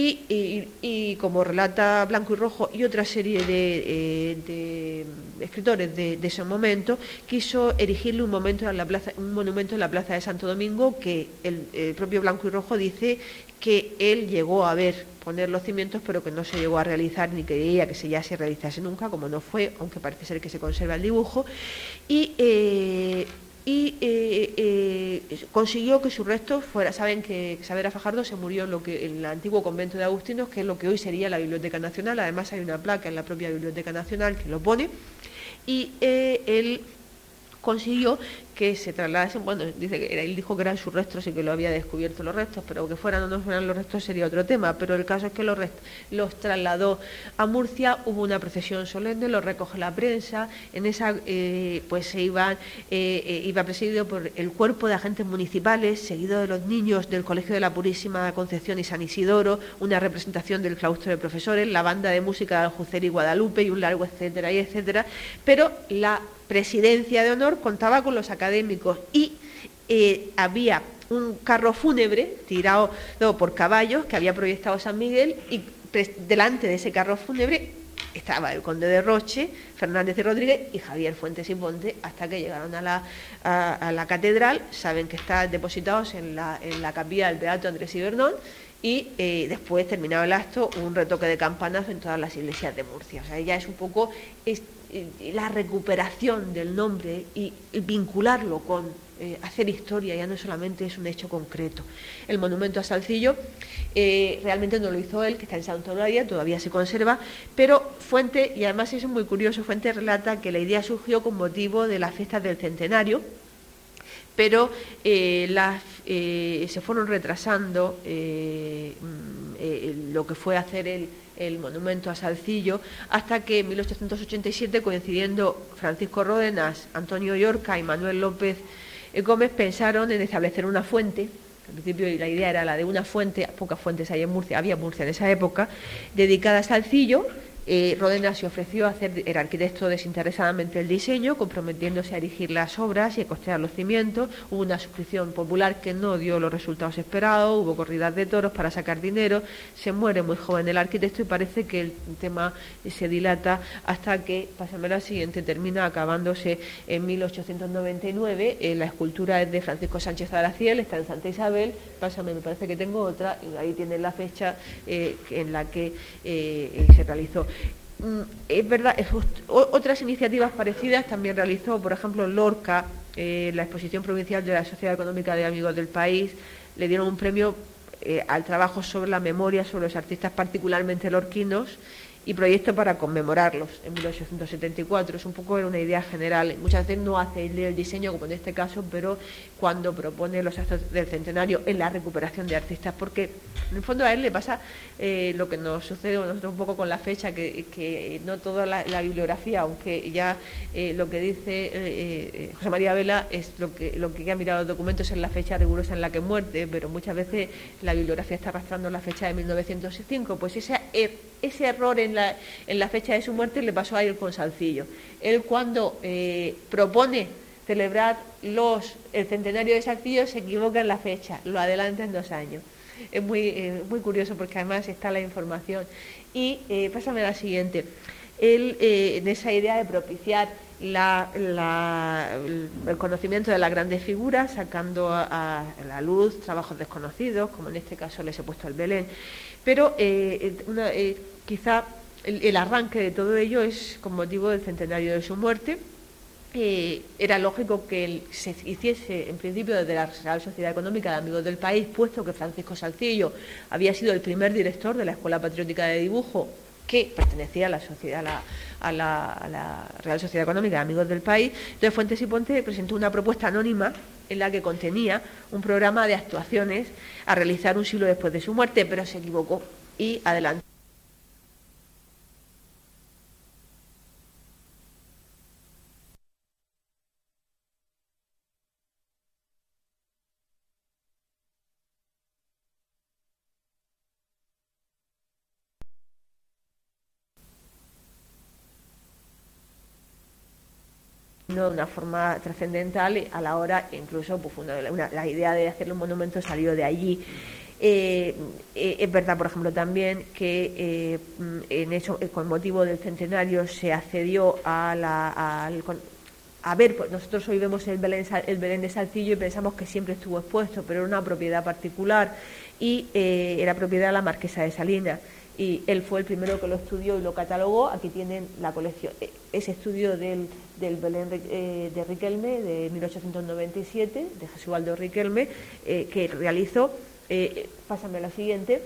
Y, como relata Blanco y Rojo y otra serie de, eh, escritores de, ese momento, quiso erigirle un, momento en la plaza, un monumento en la Plaza de Santo Domingo que el, propio Blanco y Rojo dice que él llegó a ver poner los cimientos, pero que no se llegó a realizar ni quería que se ya se realizase nunca, como no fue, aunque parece ser que se conserva el dibujo. Y eh, y eh, eh, consiguió que sus restos fuera, saben que Xavier Fajardo se murió en, lo que, el antiguo convento de Agustinos, que es lo que hoy sería la Biblioteca Nacional, además hay una placa en la propia Biblioteca Nacional que lo pone, y eh, él consiguió que se trasladasen, bueno, dice que él dijo que eran sus restos y que lo había descubierto los restos, pero que fueran o no fueran los restos sería otro tema, pero el caso es que los, los trasladó a Murcia, hubo una procesión solemne, lo recoge la prensa, en esa eh, pues se iban, eh, eh, iba presidido por el cuerpo de agentes municipales, seguido de los niños del Colegio de la Purísima Concepción y San Isidoro, una representación del claustro de profesores, la banda de música de Aljucer y Guadalupe y un largo etcétera y etcétera, pero la presidencia de honor contaba con los académicos y eh, había un carro fúnebre tirado por caballos que había proyectado San Miguel y delante de ese carro fúnebre estaba el conde de Roche, Fernández y Rodríguez y Javier Fuentes y Ponte hasta que llegaron a la, a, la catedral. Saben que están depositados en la, en la capilla del Beato Andrés Ibernón y eh, después, terminado el acto, un retoque de campanas en todas las iglesias de Murcia. O sea, ya es un poco la recuperación del nombre y, vincularlo con eh, hacer historia, ya no solamente es un hecho concreto. El monumento a Salcillo eh, realmente no lo hizo él, que está en Santa Eulalia, todavía se conserva, pero Fuente, y además es muy curioso, Fuente relata que la idea surgió con motivo de las fiestas del centenario, pero eh, se fueron retrasando mm, lo que fue hacer el, el monumento a Salcillo, hasta que en 1887, coincidiendo Francisco Ródenas, Antonio Yorca y Manuel López Gómez, pensaron en establecer una fuente. Al principio la idea era la de una fuente, pocas fuentes hay en Murcia, había Murcia en esa época, dedicada a Salcillo, eh, Rodena se ofreció a hacer el arquitecto desinteresadamente el diseño, comprometiéndose a erigir las obras y a costear los cimientos. Hubo una suscripción popular que no dio los resultados esperados, hubo corridas de toros para sacar dinero, se muere muy joven el arquitecto y parece que el tema se dilata hasta que, pásame la siguiente, termina acabándose en 1899. Eh, la escultura es de Francisco Sánchez Araciel, está en Santa Isabel, pásame, me parece que tengo otra, y ahí tiene la fecha eh, en la que se realizó. Mm, es verdad, otras iniciativas parecidas también realizó, por ejemplo, Lorca, eh, la exposición provincial de la Sociedad Económica de Amigos del País, le dieron un premio eh, al trabajo sobre la memoria sobre los artistas particularmente lorquinos y proyecto para conmemorarlos en 1874. Es un poco una idea general. Muchas veces no hace el diseño, como en este caso, pero cuando propone los actos del centenario en la recuperación de artistas, porque en el fondo a él le pasa eh, lo que nos sucede a nosotros un poco con la fecha, que, no toda la, bibliografía, aunque ya eh, lo que dice eh, José María Vela es lo que, lo que ha mirado los documentos es la fecha rigurosa en la que muerte, pero muchas veces la bibliografía está arrastrando la fecha de 1905. Pues ese, ese error en la, en la fecha de su muerte le pasó a él con Salcillo. Él cuando propone celebrar los, el centenario de Salcillo se equivoca en la fecha, lo adelanta en dos años es muy, eh, muy curioso porque además está la información. Y eh, pásame la siguiente. Eh, en esa idea de propiciar el conocimiento de las grandes figuras, sacando a, la luz trabajos desconocidos, como en este caso les he puesto el Belén, pero quizá el arranque de todo ello es con motivo del centenario de su muerte era lógico que se hiciese en principio desde la Real Sociedad Económica de Amigos del País, puesto que Francisco Salcillo había sido el primer director de la Escuela Patriótica de Dibujo que pertenecía a la sociedad, a la, Real Sociedad Económica de Amigos del País. Entonces Fuentes y Ponte presentó una propuesta anónima en la que contenía un programa de actuaciones a realizar un siglo después de su muerte, pero se equivocó y adelantó. De una forma trascendental a la hora, incluso pues, la idea de hacerle un monumento salió de allí. Eh, eh, es verdad, por ejemplo, también que mm, en con motivo del centenario se accedió a la, al, a ver, pues nosotros hoy vemos el Belén, el Belén de Saltillo y pensamos que siempre estuvo expuesto, pero era una propiedad particular y era propiedad de la marquesa de Salinas y él fue el primero que lo estudió y lo catalogó. Aquí tienen la colección, e, ese estudio del, del Belén eh, de Riquelme de 1897, de Jesualdo Riquelme, eh, que realizó. Eh, pásame la siguiente.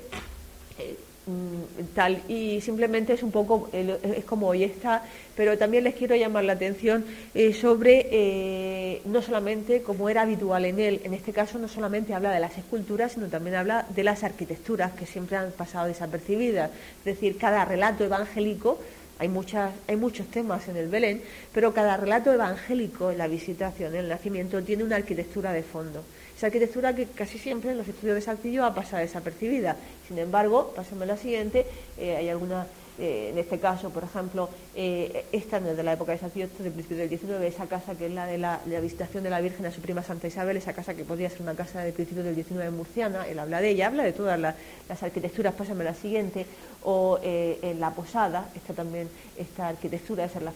Mm, tal y simplemente es un poco es como hoy está pero también les quiero llamar la atención eh, sobre eh, no solamente como era habitual en él en este caso no solamente habla de las esculturas sino también habla de las arquitecturas que siempre han pasado desapercibidas. Es decir cada relato evangélico hay, muchas, hay muchos temas en el Belén, pero cada relato evangélico en la visitación, en el nacimiento, tiene una arquitectura de fondo. Esa arquitectura que casi siempre en los estudios de Saltillo ha pasado desapercibida. Sin embargo, pasemos a la siguiente, eh, hay alguna eh, en este caso, por ejemplo, eh, esta no es de la época de Saltillo, esto del principio del 19, esa casa que es la de la, visitación de la Virgen a su prima Santa Isabel, esa casa que podría ser una casa del principio del 19 murciana, él habla de ella, habla de todas las, arquitecturas, pásame la siguiente, o eh, en la posada, esta también, esta arquitectura, esa es la,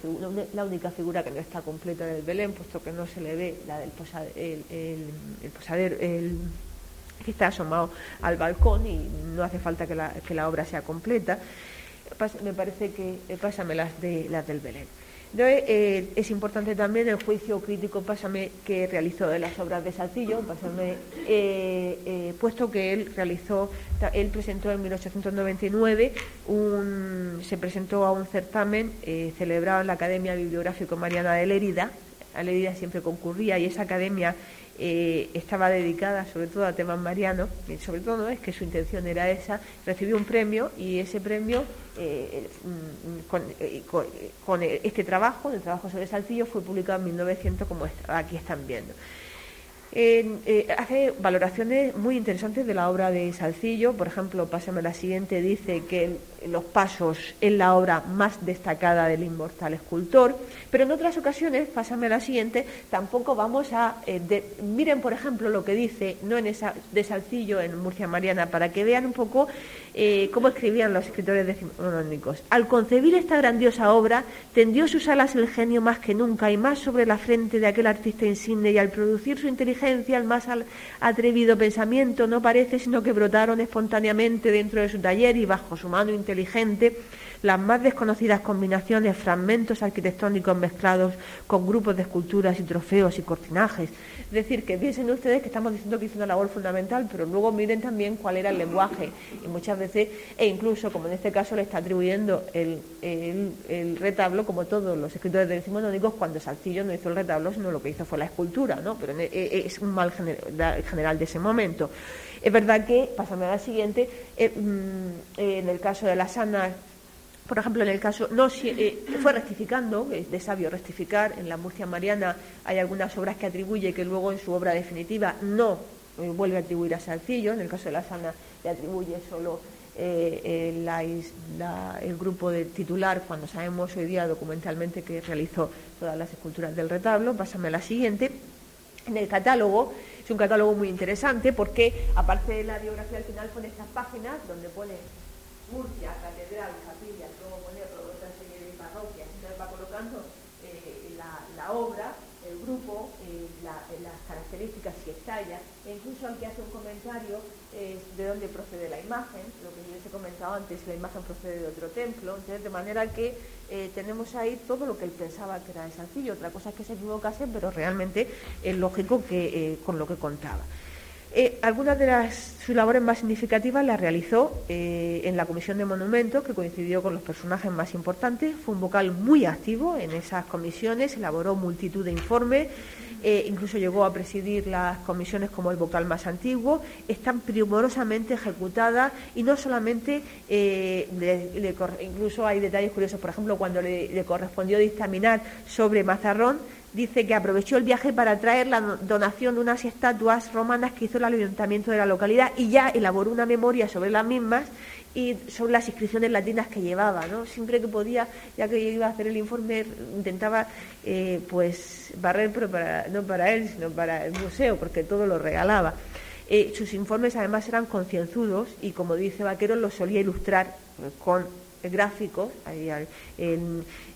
la, única figura que no está completa del Belén, puesto que no se le ve la del el, el, posadero, el que está asomado al balcón y no hace falta que la, que la obra sea completa me parece que eh, pásame las, de, las del Belén. Eh, es importante también el juicio crítico, pásame, que realizó de las obras de Saltillo, pásame, eh, puesto que él realizó, él presentó en 1899, un, se presentó a un certamen celebrado en la Academia Bibliográfico Mariana de Lérida, a Lérida siempre concurría y esa academia eh, estaba dedicada sobre todo a temas marianos, y sobre todo es que su intención era esa, recibió un premio y ese premio eh, mm, eh, con, este trabajo, el trabajo sobre Saltillo, fue publicado en 1900 como aquí están viendo. Eh, hace valoraciones muy interesantes de la obra de Salcillo. Por ejemplo, pásame la siguiente, dice que los pasos es la obra más destacada del inmortal escultor. Pero en otras ocasiones, pásame la siguiente, tampoco vamos a... Eh, miren, por ejemplo, lo que dice, no en esa, de Salcillo, en Murcia Mariana, para que vean un poco eh, cómo escribían los escritores decimonónicos. Al concebir esta grandiosa obra, tendió sus alas el genio más que nunca y más sobre la frente de aquel artista insigne y al producir su inteligencia, el más atrevido pensamiento no parece sino que brotaron espontáneamente dentro de su taller y bajo su mano inteligente las más desconocidas combinaciones, fragmentos arquitectónicos mezclados con grupos de esculturas y trofeos y cortinajes. Es decir, que piensen ustedes que estamos diciendo que hizo una labor fundamental, pero luego miren también cuál era el lenguaje. Y muchas veces, e incluso, como en este caso, le está atribuyendo el, retablo, como todos los escritores decimonónicos, cuando Saltillo no hizo el retablo, sino lo que hizo fue la escultura, ¿no? Pero e, e, es un mal general de ese momento. Es verdad que, pasando a la siguiente, eh, mm, en el caso de las sanas por ejemplo, en el caso, no eh, fue rectificando, es de sabio rectificar, en la Murcia Mariana hay algunas obras que atribuye que luego en su obra definitiva no eh, vuelve a atribuir a Salcillo, en el caso de la Sana le atribuye solo eh, el grupo de titular, cuando sabemos hoy día documentalmente que realizó todas las esculturas del retablo. Pásame a la siguiente. En el catálogo, es un catálogo muy interesante porque, aparte de la biografía al final, pone estas páginas donde pone Murcia, Catedral, Capilla, luego poner otra serie de parroquias, entonces va colocando eh, la, obra, el grupo, eh, eh, las características si estalla, e incluso aquí hace un comentario de dónde procede la imagen, lo que yo les he comentado antes, la imagen procede de otro templo, entonces de manera que tenemos ahí todo lo que él pensaba que era sencillo, otra cosa es que se equivocase, pero realmente es lógico que con lo que contaba. Eh, algunas de sus labores más significativas las realizó eh, en la Comisión de Monumentos, que coincidió con los personajes más importantes. Fue un vocal muy activo en esas comisiones, elaboró multitud de informes, eh, incluso llegó a presidir las comisiones como el vocal más antiguo. Están primorosamente ejecutadas y no solamente, incluso hay detalles curiosos, por ejemplo, cuando le correspondió dictaminar sobre Mazarrón, dice que aprovechó el viaje para traer la donación de unas estatuas romanas que hizo el ayuntamiento de la localidad y ya elaboró una memoria sobre las mismas y sobre las inscripciones latinas que llevaba, ¿no? Siempre que podía, ya que iba a hacer el informe, intentaba eh, pues barrer, pero para, no para él, sino para el museo, porque todo lo regalaba. Eh, sus informes además eran concienzudos y, como dice Vaquero, los solía ilustrar con gráficos.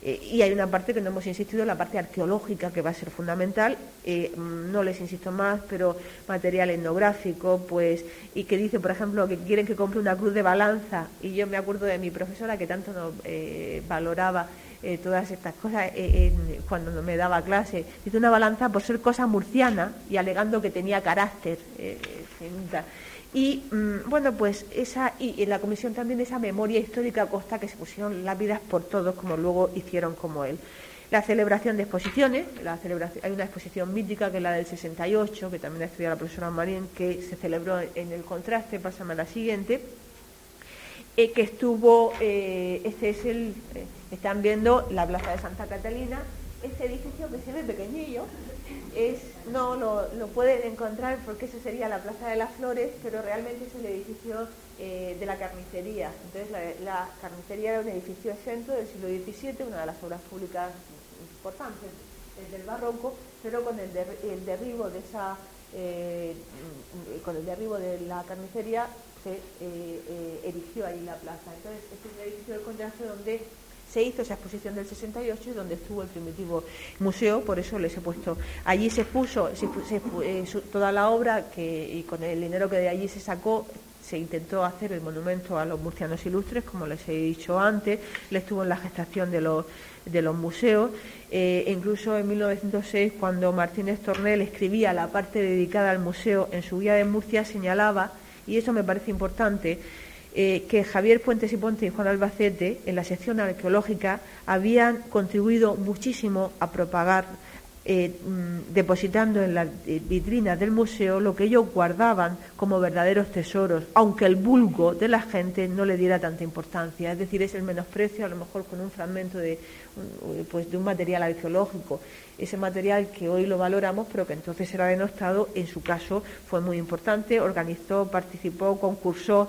Eh, y hay una parte que no hemos insistido, la parte arqueológica, que va a ser fundamental. Eh, no les insisto más, pero material etnográfico, pues, y que dice, por ejemplo, que quieren que compre una cruz de balanza. Y yo me acuerdo de mi profesora que tanto nos valoraba todas estas cosas cuando me daba clase. Dice una balanza por ser cosa murciana y alegando que tenía carácter. Y mm, bueno, pues esa, y en la comisión también esa memoria histórica costa que se pusieron lápidas por todos, como luego hicieron como él. La celebración de exposiciones, la celebración, hay una exposición mítica que es la del 68, que también ha estudiado la profesora Marín, que se celebró en el contraste, pásame a la siguiente, eh, que estuvo, eh, este es el, eh, están viendo la Plaza de Santa Catalina, este edificio que se ve pequeñillo, es, no lo, pueden encontrar porque eso sería la Plaza de las Flores, pero realmente es el edificio de la carnicería. Entonces la, carnicería era un edificio exento del siglo XVII, una de las obras públicas importantes del barroco, pero con el, derribo de esa eh, con el derribo de la carnicería se eh, erigió ahí la plaza. Entonces, este es el edificio del contraste donde se hizo esa exposición del 68 y donde estuvo el primitivo museo, por eso les he puesto. Allí se puso eh, toda la obra que, y con el dinero que de allí se sacó se intentó hacer el monumento a los murcianos ilustres, como les he dicho antes, le estuvo en la gestación de los, de los museos. Eh, incluso en 1906, cuando Martínez Tornel escribía la parte dedicada al museo en su guía de Murcia, señalaba, y eso me parece importante, eh, que Javier Fuentes y Ponte y Juan Albacete, en la sección arqueológica, habían contribuido muchísimo a propagar, eh, mm, depositando en las eh, vitrinas del museo lo que ellos guardaban como verdaderos tesoros, aunque el vulgo de la gente no le diera tanta importancia. Es decir, es el menosprecio, a lo mejor con un fragmento de, pues, de un material arqueológico. Ese material que hoy lo valoramos, pero que entonces era denostado, en su caso fue muy importante, organizó, participó, concursó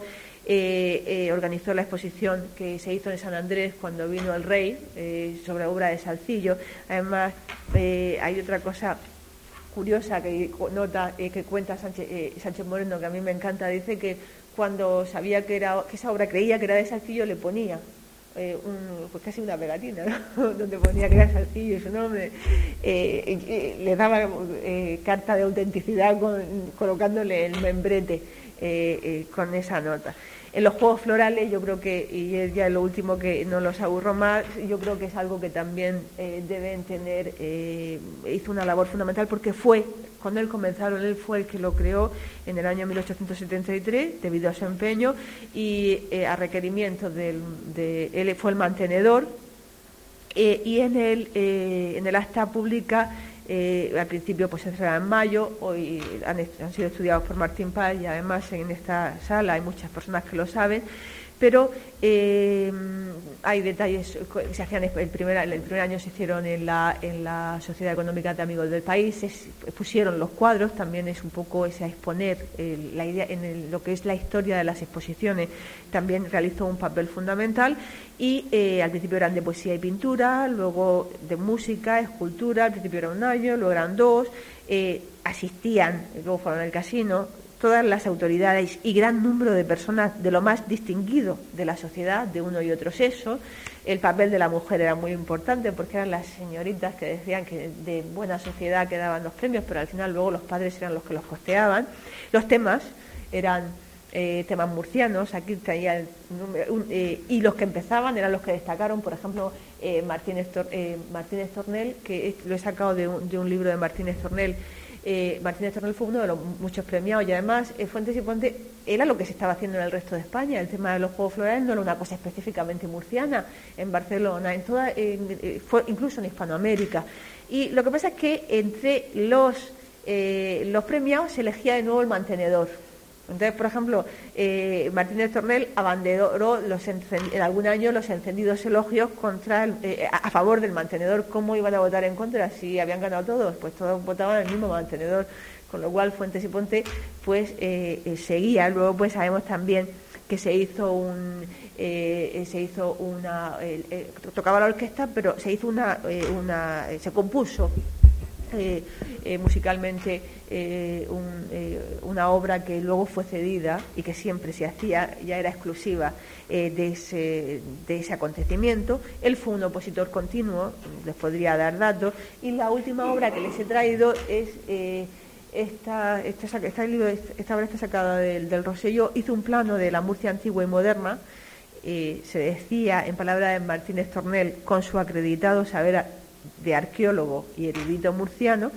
eh, eh, organizó la exposición que se hizo en San Andrés cuando vino el rey eh, sobre obra de Salcillo. Además, hay otra cosa curiosa que nota que cuenta Sánchez, Moreno que a mí me encanta. Dice que cuando sabía que, era, que esa obra creía que era de Salcillo le ponía pues casi una pegatina, donde ponía que era Salcillo su nombre, le daba carta de autenticidad colocándole el membrete con esa nota. En los juegos florales yo creo que, y es ya lo último que no los aburro más, yo creo que es algo que también eh, deben tener, eh, hizo una labor fundamental porque fue, cuando él comenzaron, él fue el que lo creó en el año 1873 debido a su empeño y eh, a requerimiento del, de, él fue el mantenedor y en el, en el acta pública eh, al principio pues se en mayo, hoy han, sido estudiados por Martín Paz y además en esta sala hay muchas personas que lo saben, pero eh, hay detalles se hacían el primer, año se hicieron en la, en la Sociedad Económica de Amigos del País, se pusieron los cuadros, también es un poco ese a exponer la idea en lo que es la historia de las exposiciones, también realizó un papel fundamental y eh, al principio eran de poesía y pintura, luego de música, escultura, al principio era un año, luego eran dos, eh, asistían, luego fueron al casino, todas las autoridades y gran número de personas de lo más distinguido de la sociedad, de uno y otro sexo. El papel de la mujer era muy importante porque eran las señoritas que decían que de buena sociedad que daban los premios, pero al final luego los padres eran los que los costeaban. Los temas eran eh, temas murcianos, aquí tenía el eh, y los que empezaban eran los que destacaron, por ejemplo, eh, Martínez, Martínez Tornel, que lo he sacado de un, de un libro de Martínez Tornel, eh, Martínez Tornel fue uno de los muchos premiados y además eh, Fuentes y Ponte era lo que se estaba haciendo en el resto de España. El tema de los Juegos Florales no era una cosa específicamente murciana, en Barcelona, en toda, eh, fue incluso en Hispanoamérica. Y lo que pasa es que entre los, los premiados se elegía de nuevo el mantenedor. Entonces, por ejemplo, eh, Martínez Tornel abanderó los en algún año los encendidos elogios contra eh, a favor del mantenedor. ¿Cómo iban a votar en contra si habían ganado todos? Pues todos votaban el mismo mantenedor, con lo cual Fuentes y Ponte pues eh, seguía. Luego pues sabemos también que se hizo un se hizo una tocaba la orquesta, pero se hizo una, una se compuso eh, eh, musicalmente eh, una obra que luego fue cedida y que siempre se hacía, ya era exclusiva de, ese, de ese acontecimiento. Él fue un opositor continuo, les podría dar datos, y la última obra que les he traído es esta, esta, esta, obra está sacada del, del hizo un plano de la Murcia antigua y moderna. se decía, en palabras de Martínez Tornel, con su acreditado saber de arqueólogo y erudito murciano,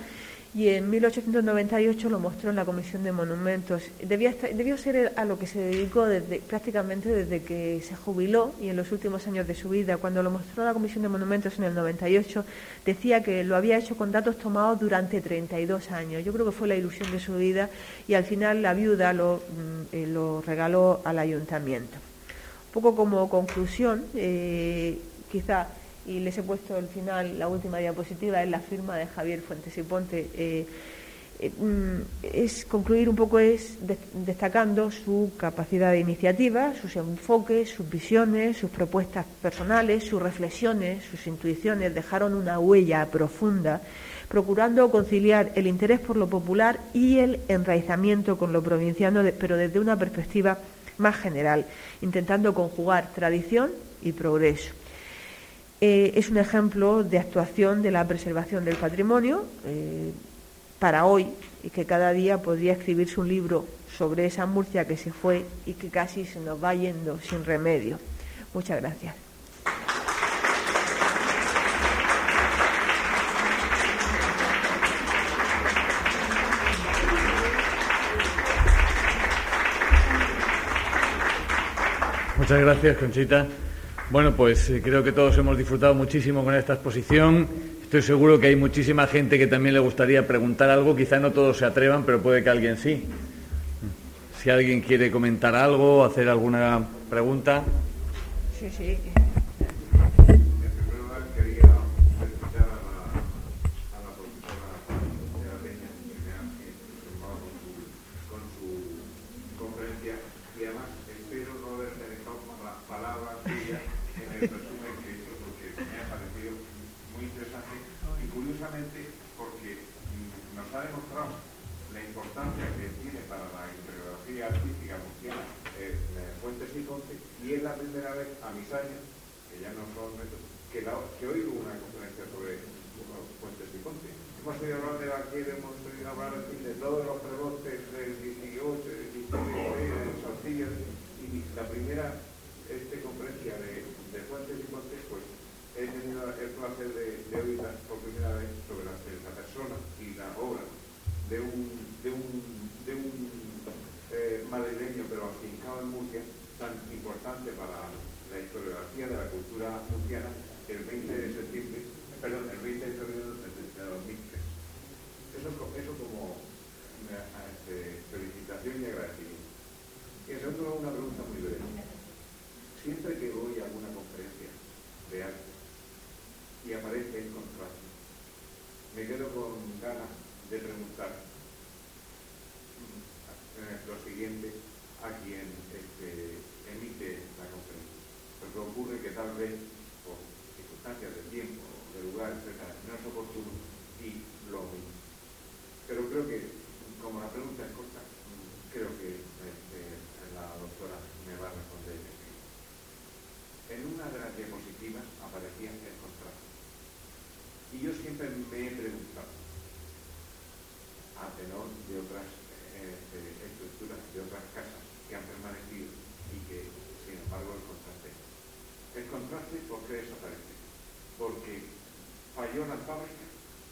y en 1898 lo mostró en la Comisión de Monumentos. Debía debió ser a lo que se dedicó desde, prácticamente desde que se jubiló y en los últimos años de su vida. Cuando lo mostró a la Comisión de Monumentos en el 98, decía que lo había hecho con datos tomados durante 32 años. Yo creo que fue la ilusión de su vida y al final la viuda lo, mm, eh, lo regaló al ayuntamiento. Un poco como conclusión, eh, quizá y les he puesto al final, la última diapositiva, es la firma de Javier Fuentes y Ponte. Eh, eh, mm, es concluir un poco es destacando su capacidad de iniciativa, sus enfoques, sus visiones, sus propuestas personales, sus reflexiones, sus intuiciones dejaron una huella profunda, procurando conciliar el interés por lo popular y el enraizamiento con lo provinciano, pero desde una perspectiva más general, intentando conjugar tradición y progreso. Eh, es un ejemplo de actuación de la preservación del patrimonio eh, para hoy y que cada día podría escribirse un libro sobre esa Murcia que se fue y que casi se nos va yendo sin remedio. Muchas gracias. Muchas gracias, Conchita. Bueno, pues eh, creo que todos hemos disfrutado muchísimo con esta exposición. Estoy seguro que hay muchísima gente que también le gustaría preguntar algo. Quizá no todos se atrevan, pero puede que alguien sí. Si alguien quiere comentar algo, hacer alguna pregunta. Sí, sí.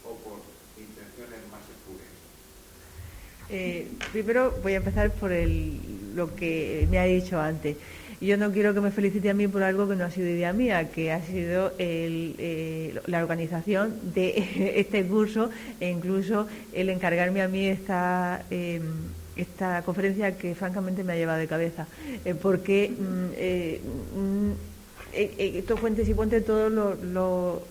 O por intenciones más eh, primero voy a empezar por lo que me ha dicho antes. Yo no quiero que me felicite a mí por algo que no ha sido idea mía, que ha sido eh, la organización de este curso e incluso el encargarme a mí esta, em, esta conferencia que francamente me ha llevado de cabeza. Eh, porque mm, mm, estos fuentes y puentes todos lo,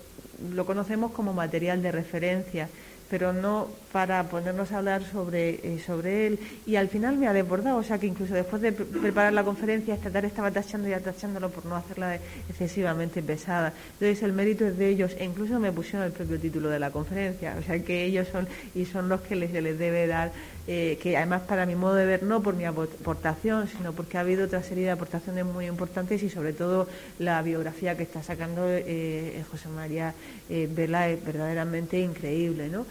lo conocemos como material de referencia, pero no para ponernos a hablar sobre, eh, sobre él. Y al final me ha desbordado, o sea que incluso después de preparar la conferencia, esta tarde estaba tachando y atachándolo por no hacerla excesivamente pesada. Entonces el mérito es de ellos, e incluso me pusieron el propio título de la conferencia, o sea que ellos son y son los que les, les debe dar, eh, que además para mi modo de ver, no por mi aportación, sino porque ha habido otra serie de aportaciones muy importantes y sobre todo la biografía que está sacando eh, José María Vela es verdaderamente increíble, ¿no?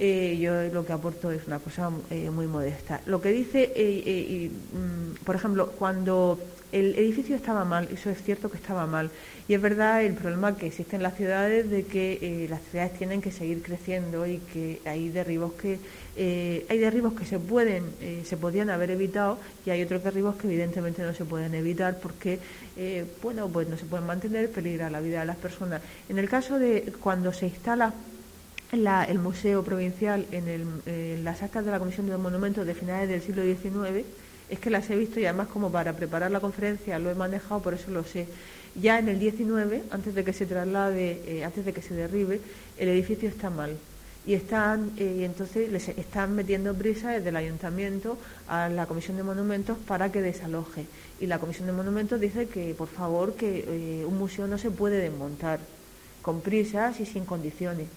Eh, yo lo que aporto es una cosa eh, muy modesta. Lo que dice, eh, mm, por ejemplo, cuando el edificio estaba mal, eso es cierto que estaba mal, y es verdad el problema que existe en las ciudades de que las ciudades tienen que seguir creciendo y que hay derribos que hay derribos que se pueden se podían haber evitado y hay otros derribos que evidentemente no se pueden evitar porque bueno pues no se pueden mantener peligra la vida de las personas. En el caso de cuando se instala el Museo Provincial en, las actas de la Comisión de Monumentos de finales del siglo XIX, es que las he visto y además como para preparar la conferencia lo he manejado, por eso lo sé. Ya en el 19, antes de que se traslade, eh, antes de que se derribe, el edificio está mal. Y están, eh, entonces les están metiendo prisa desde el ayuntamiento a la Comisión de Monumentos para que desaloje. Y la Comisión de Monumentos dice que, por favor, que eh, un museo no se puede desmontar con prisas y sin condiciones.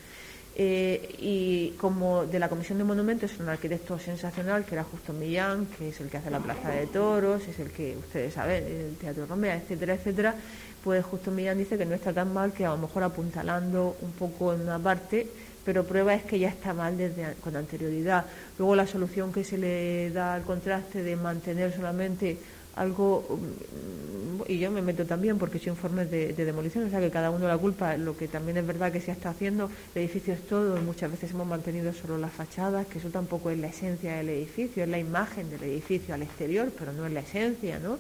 Eh, y como de la Comisión de Monumentos es un arquitecto sensacional, que era Justo Millán, que es el que hace la Plaza de Toros, es el que ustedes saben, el Teatro Romea, etcétera, etcétera, pues Justo Millán dice que no está tan mal, que a lo mejor apuntalando un poco en una parte, pero prueba es que ya está mal desde con anterioridad. Luego la solución que se le da al contraste de mantener solamente algo, mm, y yo me meto también porque soy informes de, demolición, o sea que cada uno la culpa, lo que también es verdad que se está haciendo, el edificio es todo, muchas veces hemos mantenido solo las fachadas, que eso tampoco es la esencia del edificio, es la imagen del edificio al exterior, pero no es la esencia, ¿no?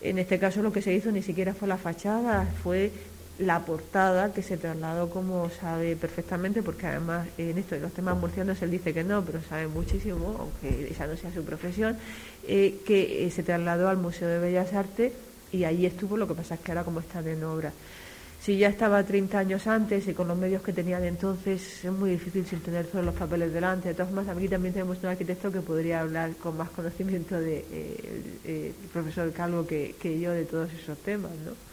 En este caso lo que se hizo ni siquiera fue la fachada, fue la portada que se trasladó como sabe perfectamente, porque además en esto de los temas murcianos él dice que no, pero sabe muchísimo, aunque esa no sea su profesión, eh, que eh, se trasladó al Museo de Bellas Artes y allí estuvo, lo que pasa es que ahora como están en obra. Si ya estaba 30 años antes y con los medios que tenían entonces, es muy difícil sin tener todos los papeles delante. De todas formas, aquí también tenemos un arquitecto que podría hablar con más conocimiento de eh, profesor Calvo que, que yo de todos esos temas, ¿no?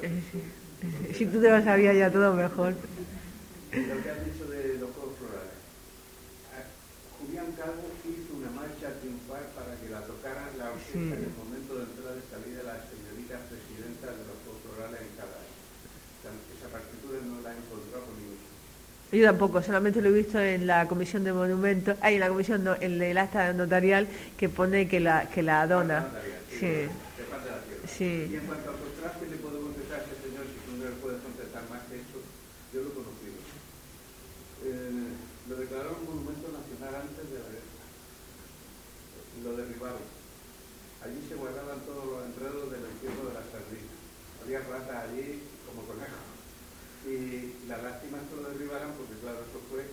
Si tú te lo sabías ya todo mejor. Lo que has dicho de los juegos florales. Julián Calvo hizo una marcha triunfal para que la tocara la orquesta en el momento de entrada y salida de la señorita presidenta de los juegos florales en cada. Esa partitura no la he encontrado con ningún yo tampoco, solamente lo he visto en la comisión de monumentos, hay en la comisión, no, en el acta notarial que pone que la, que la dona. Sí. Sí. Y en cuanto al contraste, le puedo contestar a ese señor, si tú no le puedes contestar más que eso, yo lo he conocido. Eh, lo declararon monumento nacional antes de la guerra. Lo derribaron. Allí se guardaban todos los enredos del entierro de la sardina. Había ratas allí como conejos. Y la lástima es que lo derribaran porque, claro, eso fue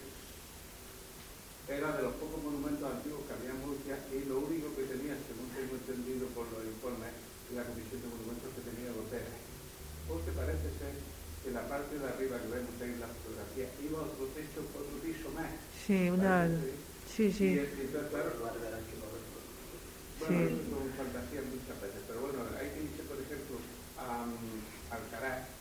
era de los pocos monumentos antiguos que había en Murcia y lo único que tenía, según tengo entendido por los informes, la Comisión de Monumentos que tenía goteras. Porque parece ser que la parte de arriba que vemos ahí en la fotografía iba a otro techo, otro piso más. Sí, una... Sí, sí. Y, entonces, claro, bueno, sí. son fantasías muchas veces, pero bueno, hay que irse, por ejemplo, a um, Alcaraz,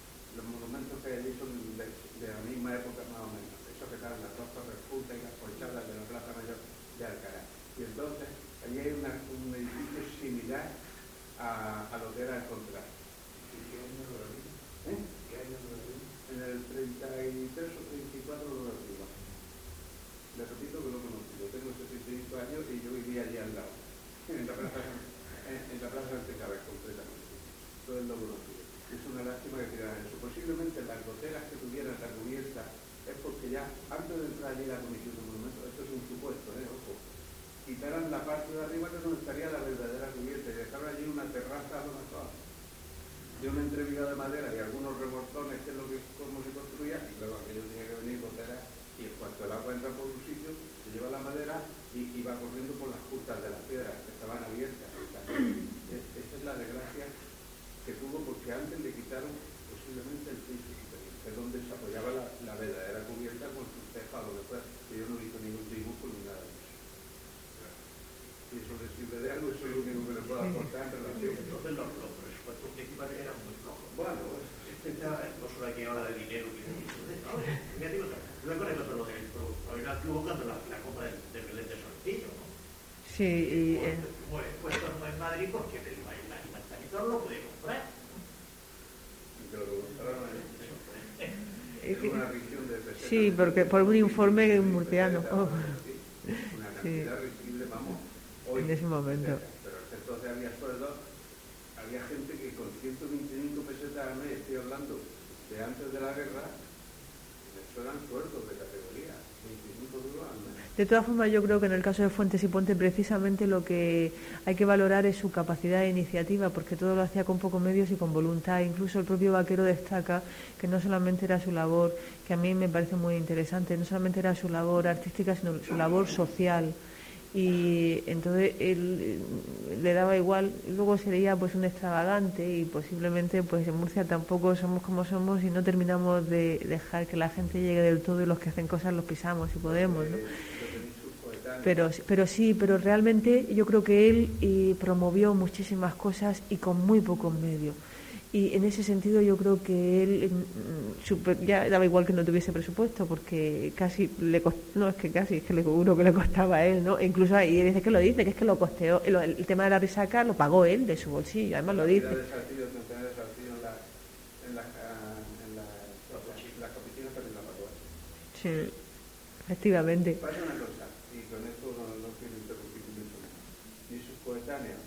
que allí son de, de, la misma época más o menos, esos que están en las dos torres y las colchadas de la Plaza Mayor de Alcaraz. Y entonces, allí hay una, un edificio similar a, a lo que era el contrato. ¿Y qué año lo ¿Eh? ¿Qué año lo En el 33 o 34 lo derriba. Le repito que lo conozco. Yo tengo 75 años y yo vivía allí al lado. En la plaza, en, en la plaza de Cabez, completamente. Todo el lo conocido. Es una lástima que tiraran eso. Posiblemente las goteras que tuvieran la cubierta es porque ya, antes de entrar allí la comisión de monumentos, esto es un supuesto, ¿eh? ojo, quitaran la parte de arriba que donde estaría la verdadera cubierta y dejaron allí una terraza a lo mejor de una entrevista de madera y algunos remortones que es lo que cómo se construía y luego aquello tenía que venir gotera y en cuanto el agua entra por un sitio se lleva la madera y, va corriendo por las justas de las piedras que estaban abiertas esa es la desgracia que tuvo porque antes le quitaron posiblemente el piso que es donde se apoyaba la, la era cubierta con sus tejados después, que yo no hizo ningún dibujo ni nada de eso. Si eso le sirve de algo, es lo único que le puedo aportar en relación. Entonces los, que iban muy. Bueno, no solo aquí habla de dinero, que me digo, una cosa que nosotros habéis equivocado la, la compra del de Belén de Sortillo, ¿no? Sí, y... Pues, pues, pues, pues, en Madrid porque el ayuntamiento no lo podía una visión de sí, porque por un informe murciano oh, Una cantidad risible, vamos, hoy. en ese momento. Pero entonces había sueldos, había gente que con 125 pesetas al mes, estoy hablando de antes de la guerra, eso eran sueldos de categoría, 25 duros al mes. De todas formas, yo creo que en el caso de Fuentes y Ponte, precisamente lo que hay que valorar es su capacidad de iniciativa, porque todo lo hacía con pocos medios y con voluntad. Incluso el propio Vaquero destaca que no solamente era su labor, que a mí me parece muy interesante, no solamente era su labor artística, sino su labor social. Y entonces él eh, le daba igual, luego sería pues un extravagante y posiblemente pues en Murcia tampoco somos como somos y no terminamos de dejar que la gente llegue del todo y los que hacen cosas los pisamos si podemos, ¿no? Pero, pero sí, pero realmente yo creo que él eh, promovió muchísimas cosas y con muy pocos medios. Y en ese sentido yo creo que él mm, ya daba igual que no tuviese presupuesto porque casi le cost- no es que casi es que le seguro que le costaba a él, ¿no? E incluso ahí dice que lo dice, que es que lo costeó, el, tema de la risaca lo pagó él de su bolsillo, además lo dice. Sí, efectivamente. Pasa una cosa, y con esto no, no quiero interrumpir mucho más. Ni sus coetáneos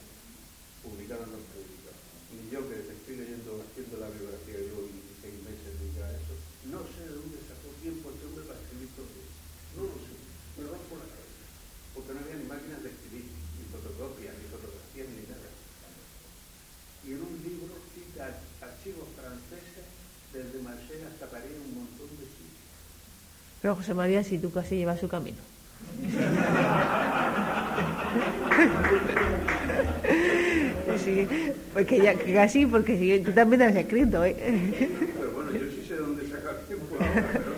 publicaron los periódicos, ni yo que estoy leyendo, haciendo la biografía, llevo 26 meses dedicada a eso, no sé de dónde sacó tiempo este hombre para escribir todo eso. No lo sé, me lo por la cabeza. Porque no había ni máquinas de escribir, ni fotocopias, ni fotografías, ni nada. Y en un libro cita archivos franceses desde Marsella hasta París, un montón de sitios. Pero José María, si tú casi llevas su camino. Sí, porque ya casi, porque sí, tú también has escrito, ¿eh? Pero bueno, yo sí sé dónde sacar tiempo ahora, pero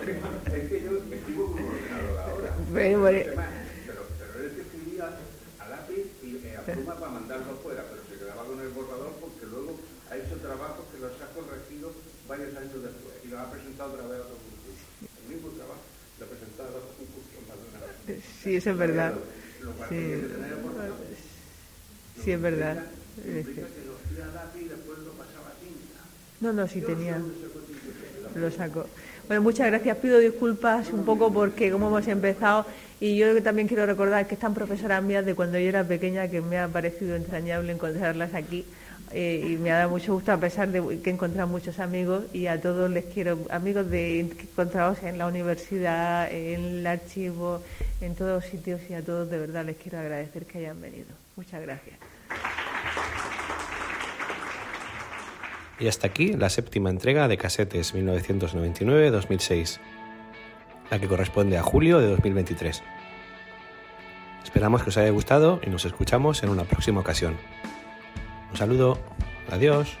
es que, yo escribo con un ordenador ahora. Pero, bueno, Pero, pero él escribía a lápiz y eh, a pluma para mandarlo fuera, pero se quedaba con el borrador porque luego ha hecho trabajos que los ha corregido varios años después y los ha presentado otra vez a otro concurso. El mismo trabajo lo ha presentado a otro concurso más de una vez. Sí, eso es verdad. Lo cual Sí. tiene que tener el borrador. Sí, es verdad. Tinta. No, no, sí tenía. Lo saco. Bueno, muchas gracias. Pido disculpas un poco porque como hemos empezado y yo también quiero recordar que están profesoras mías de cuando yo era pequeña que me ha parecido entrañable encontrarlas aquí eh, y me ha dado mucho gusto a pesar de que he encontrado muchos amigos y a todos les quiero, amigos de encontrados en la universidad, en el archivo, en todos sitios y a todos de verdad les quiero agradecer que hayan venido. Muchas gracias. Y hasta aquí la séptima entrega de Casetes 1999-2006, la que corresponde a julio de 2023. Esperamos que os haya gustado y nos escuchamos en una próxima ocasión. Un saludo, adiós.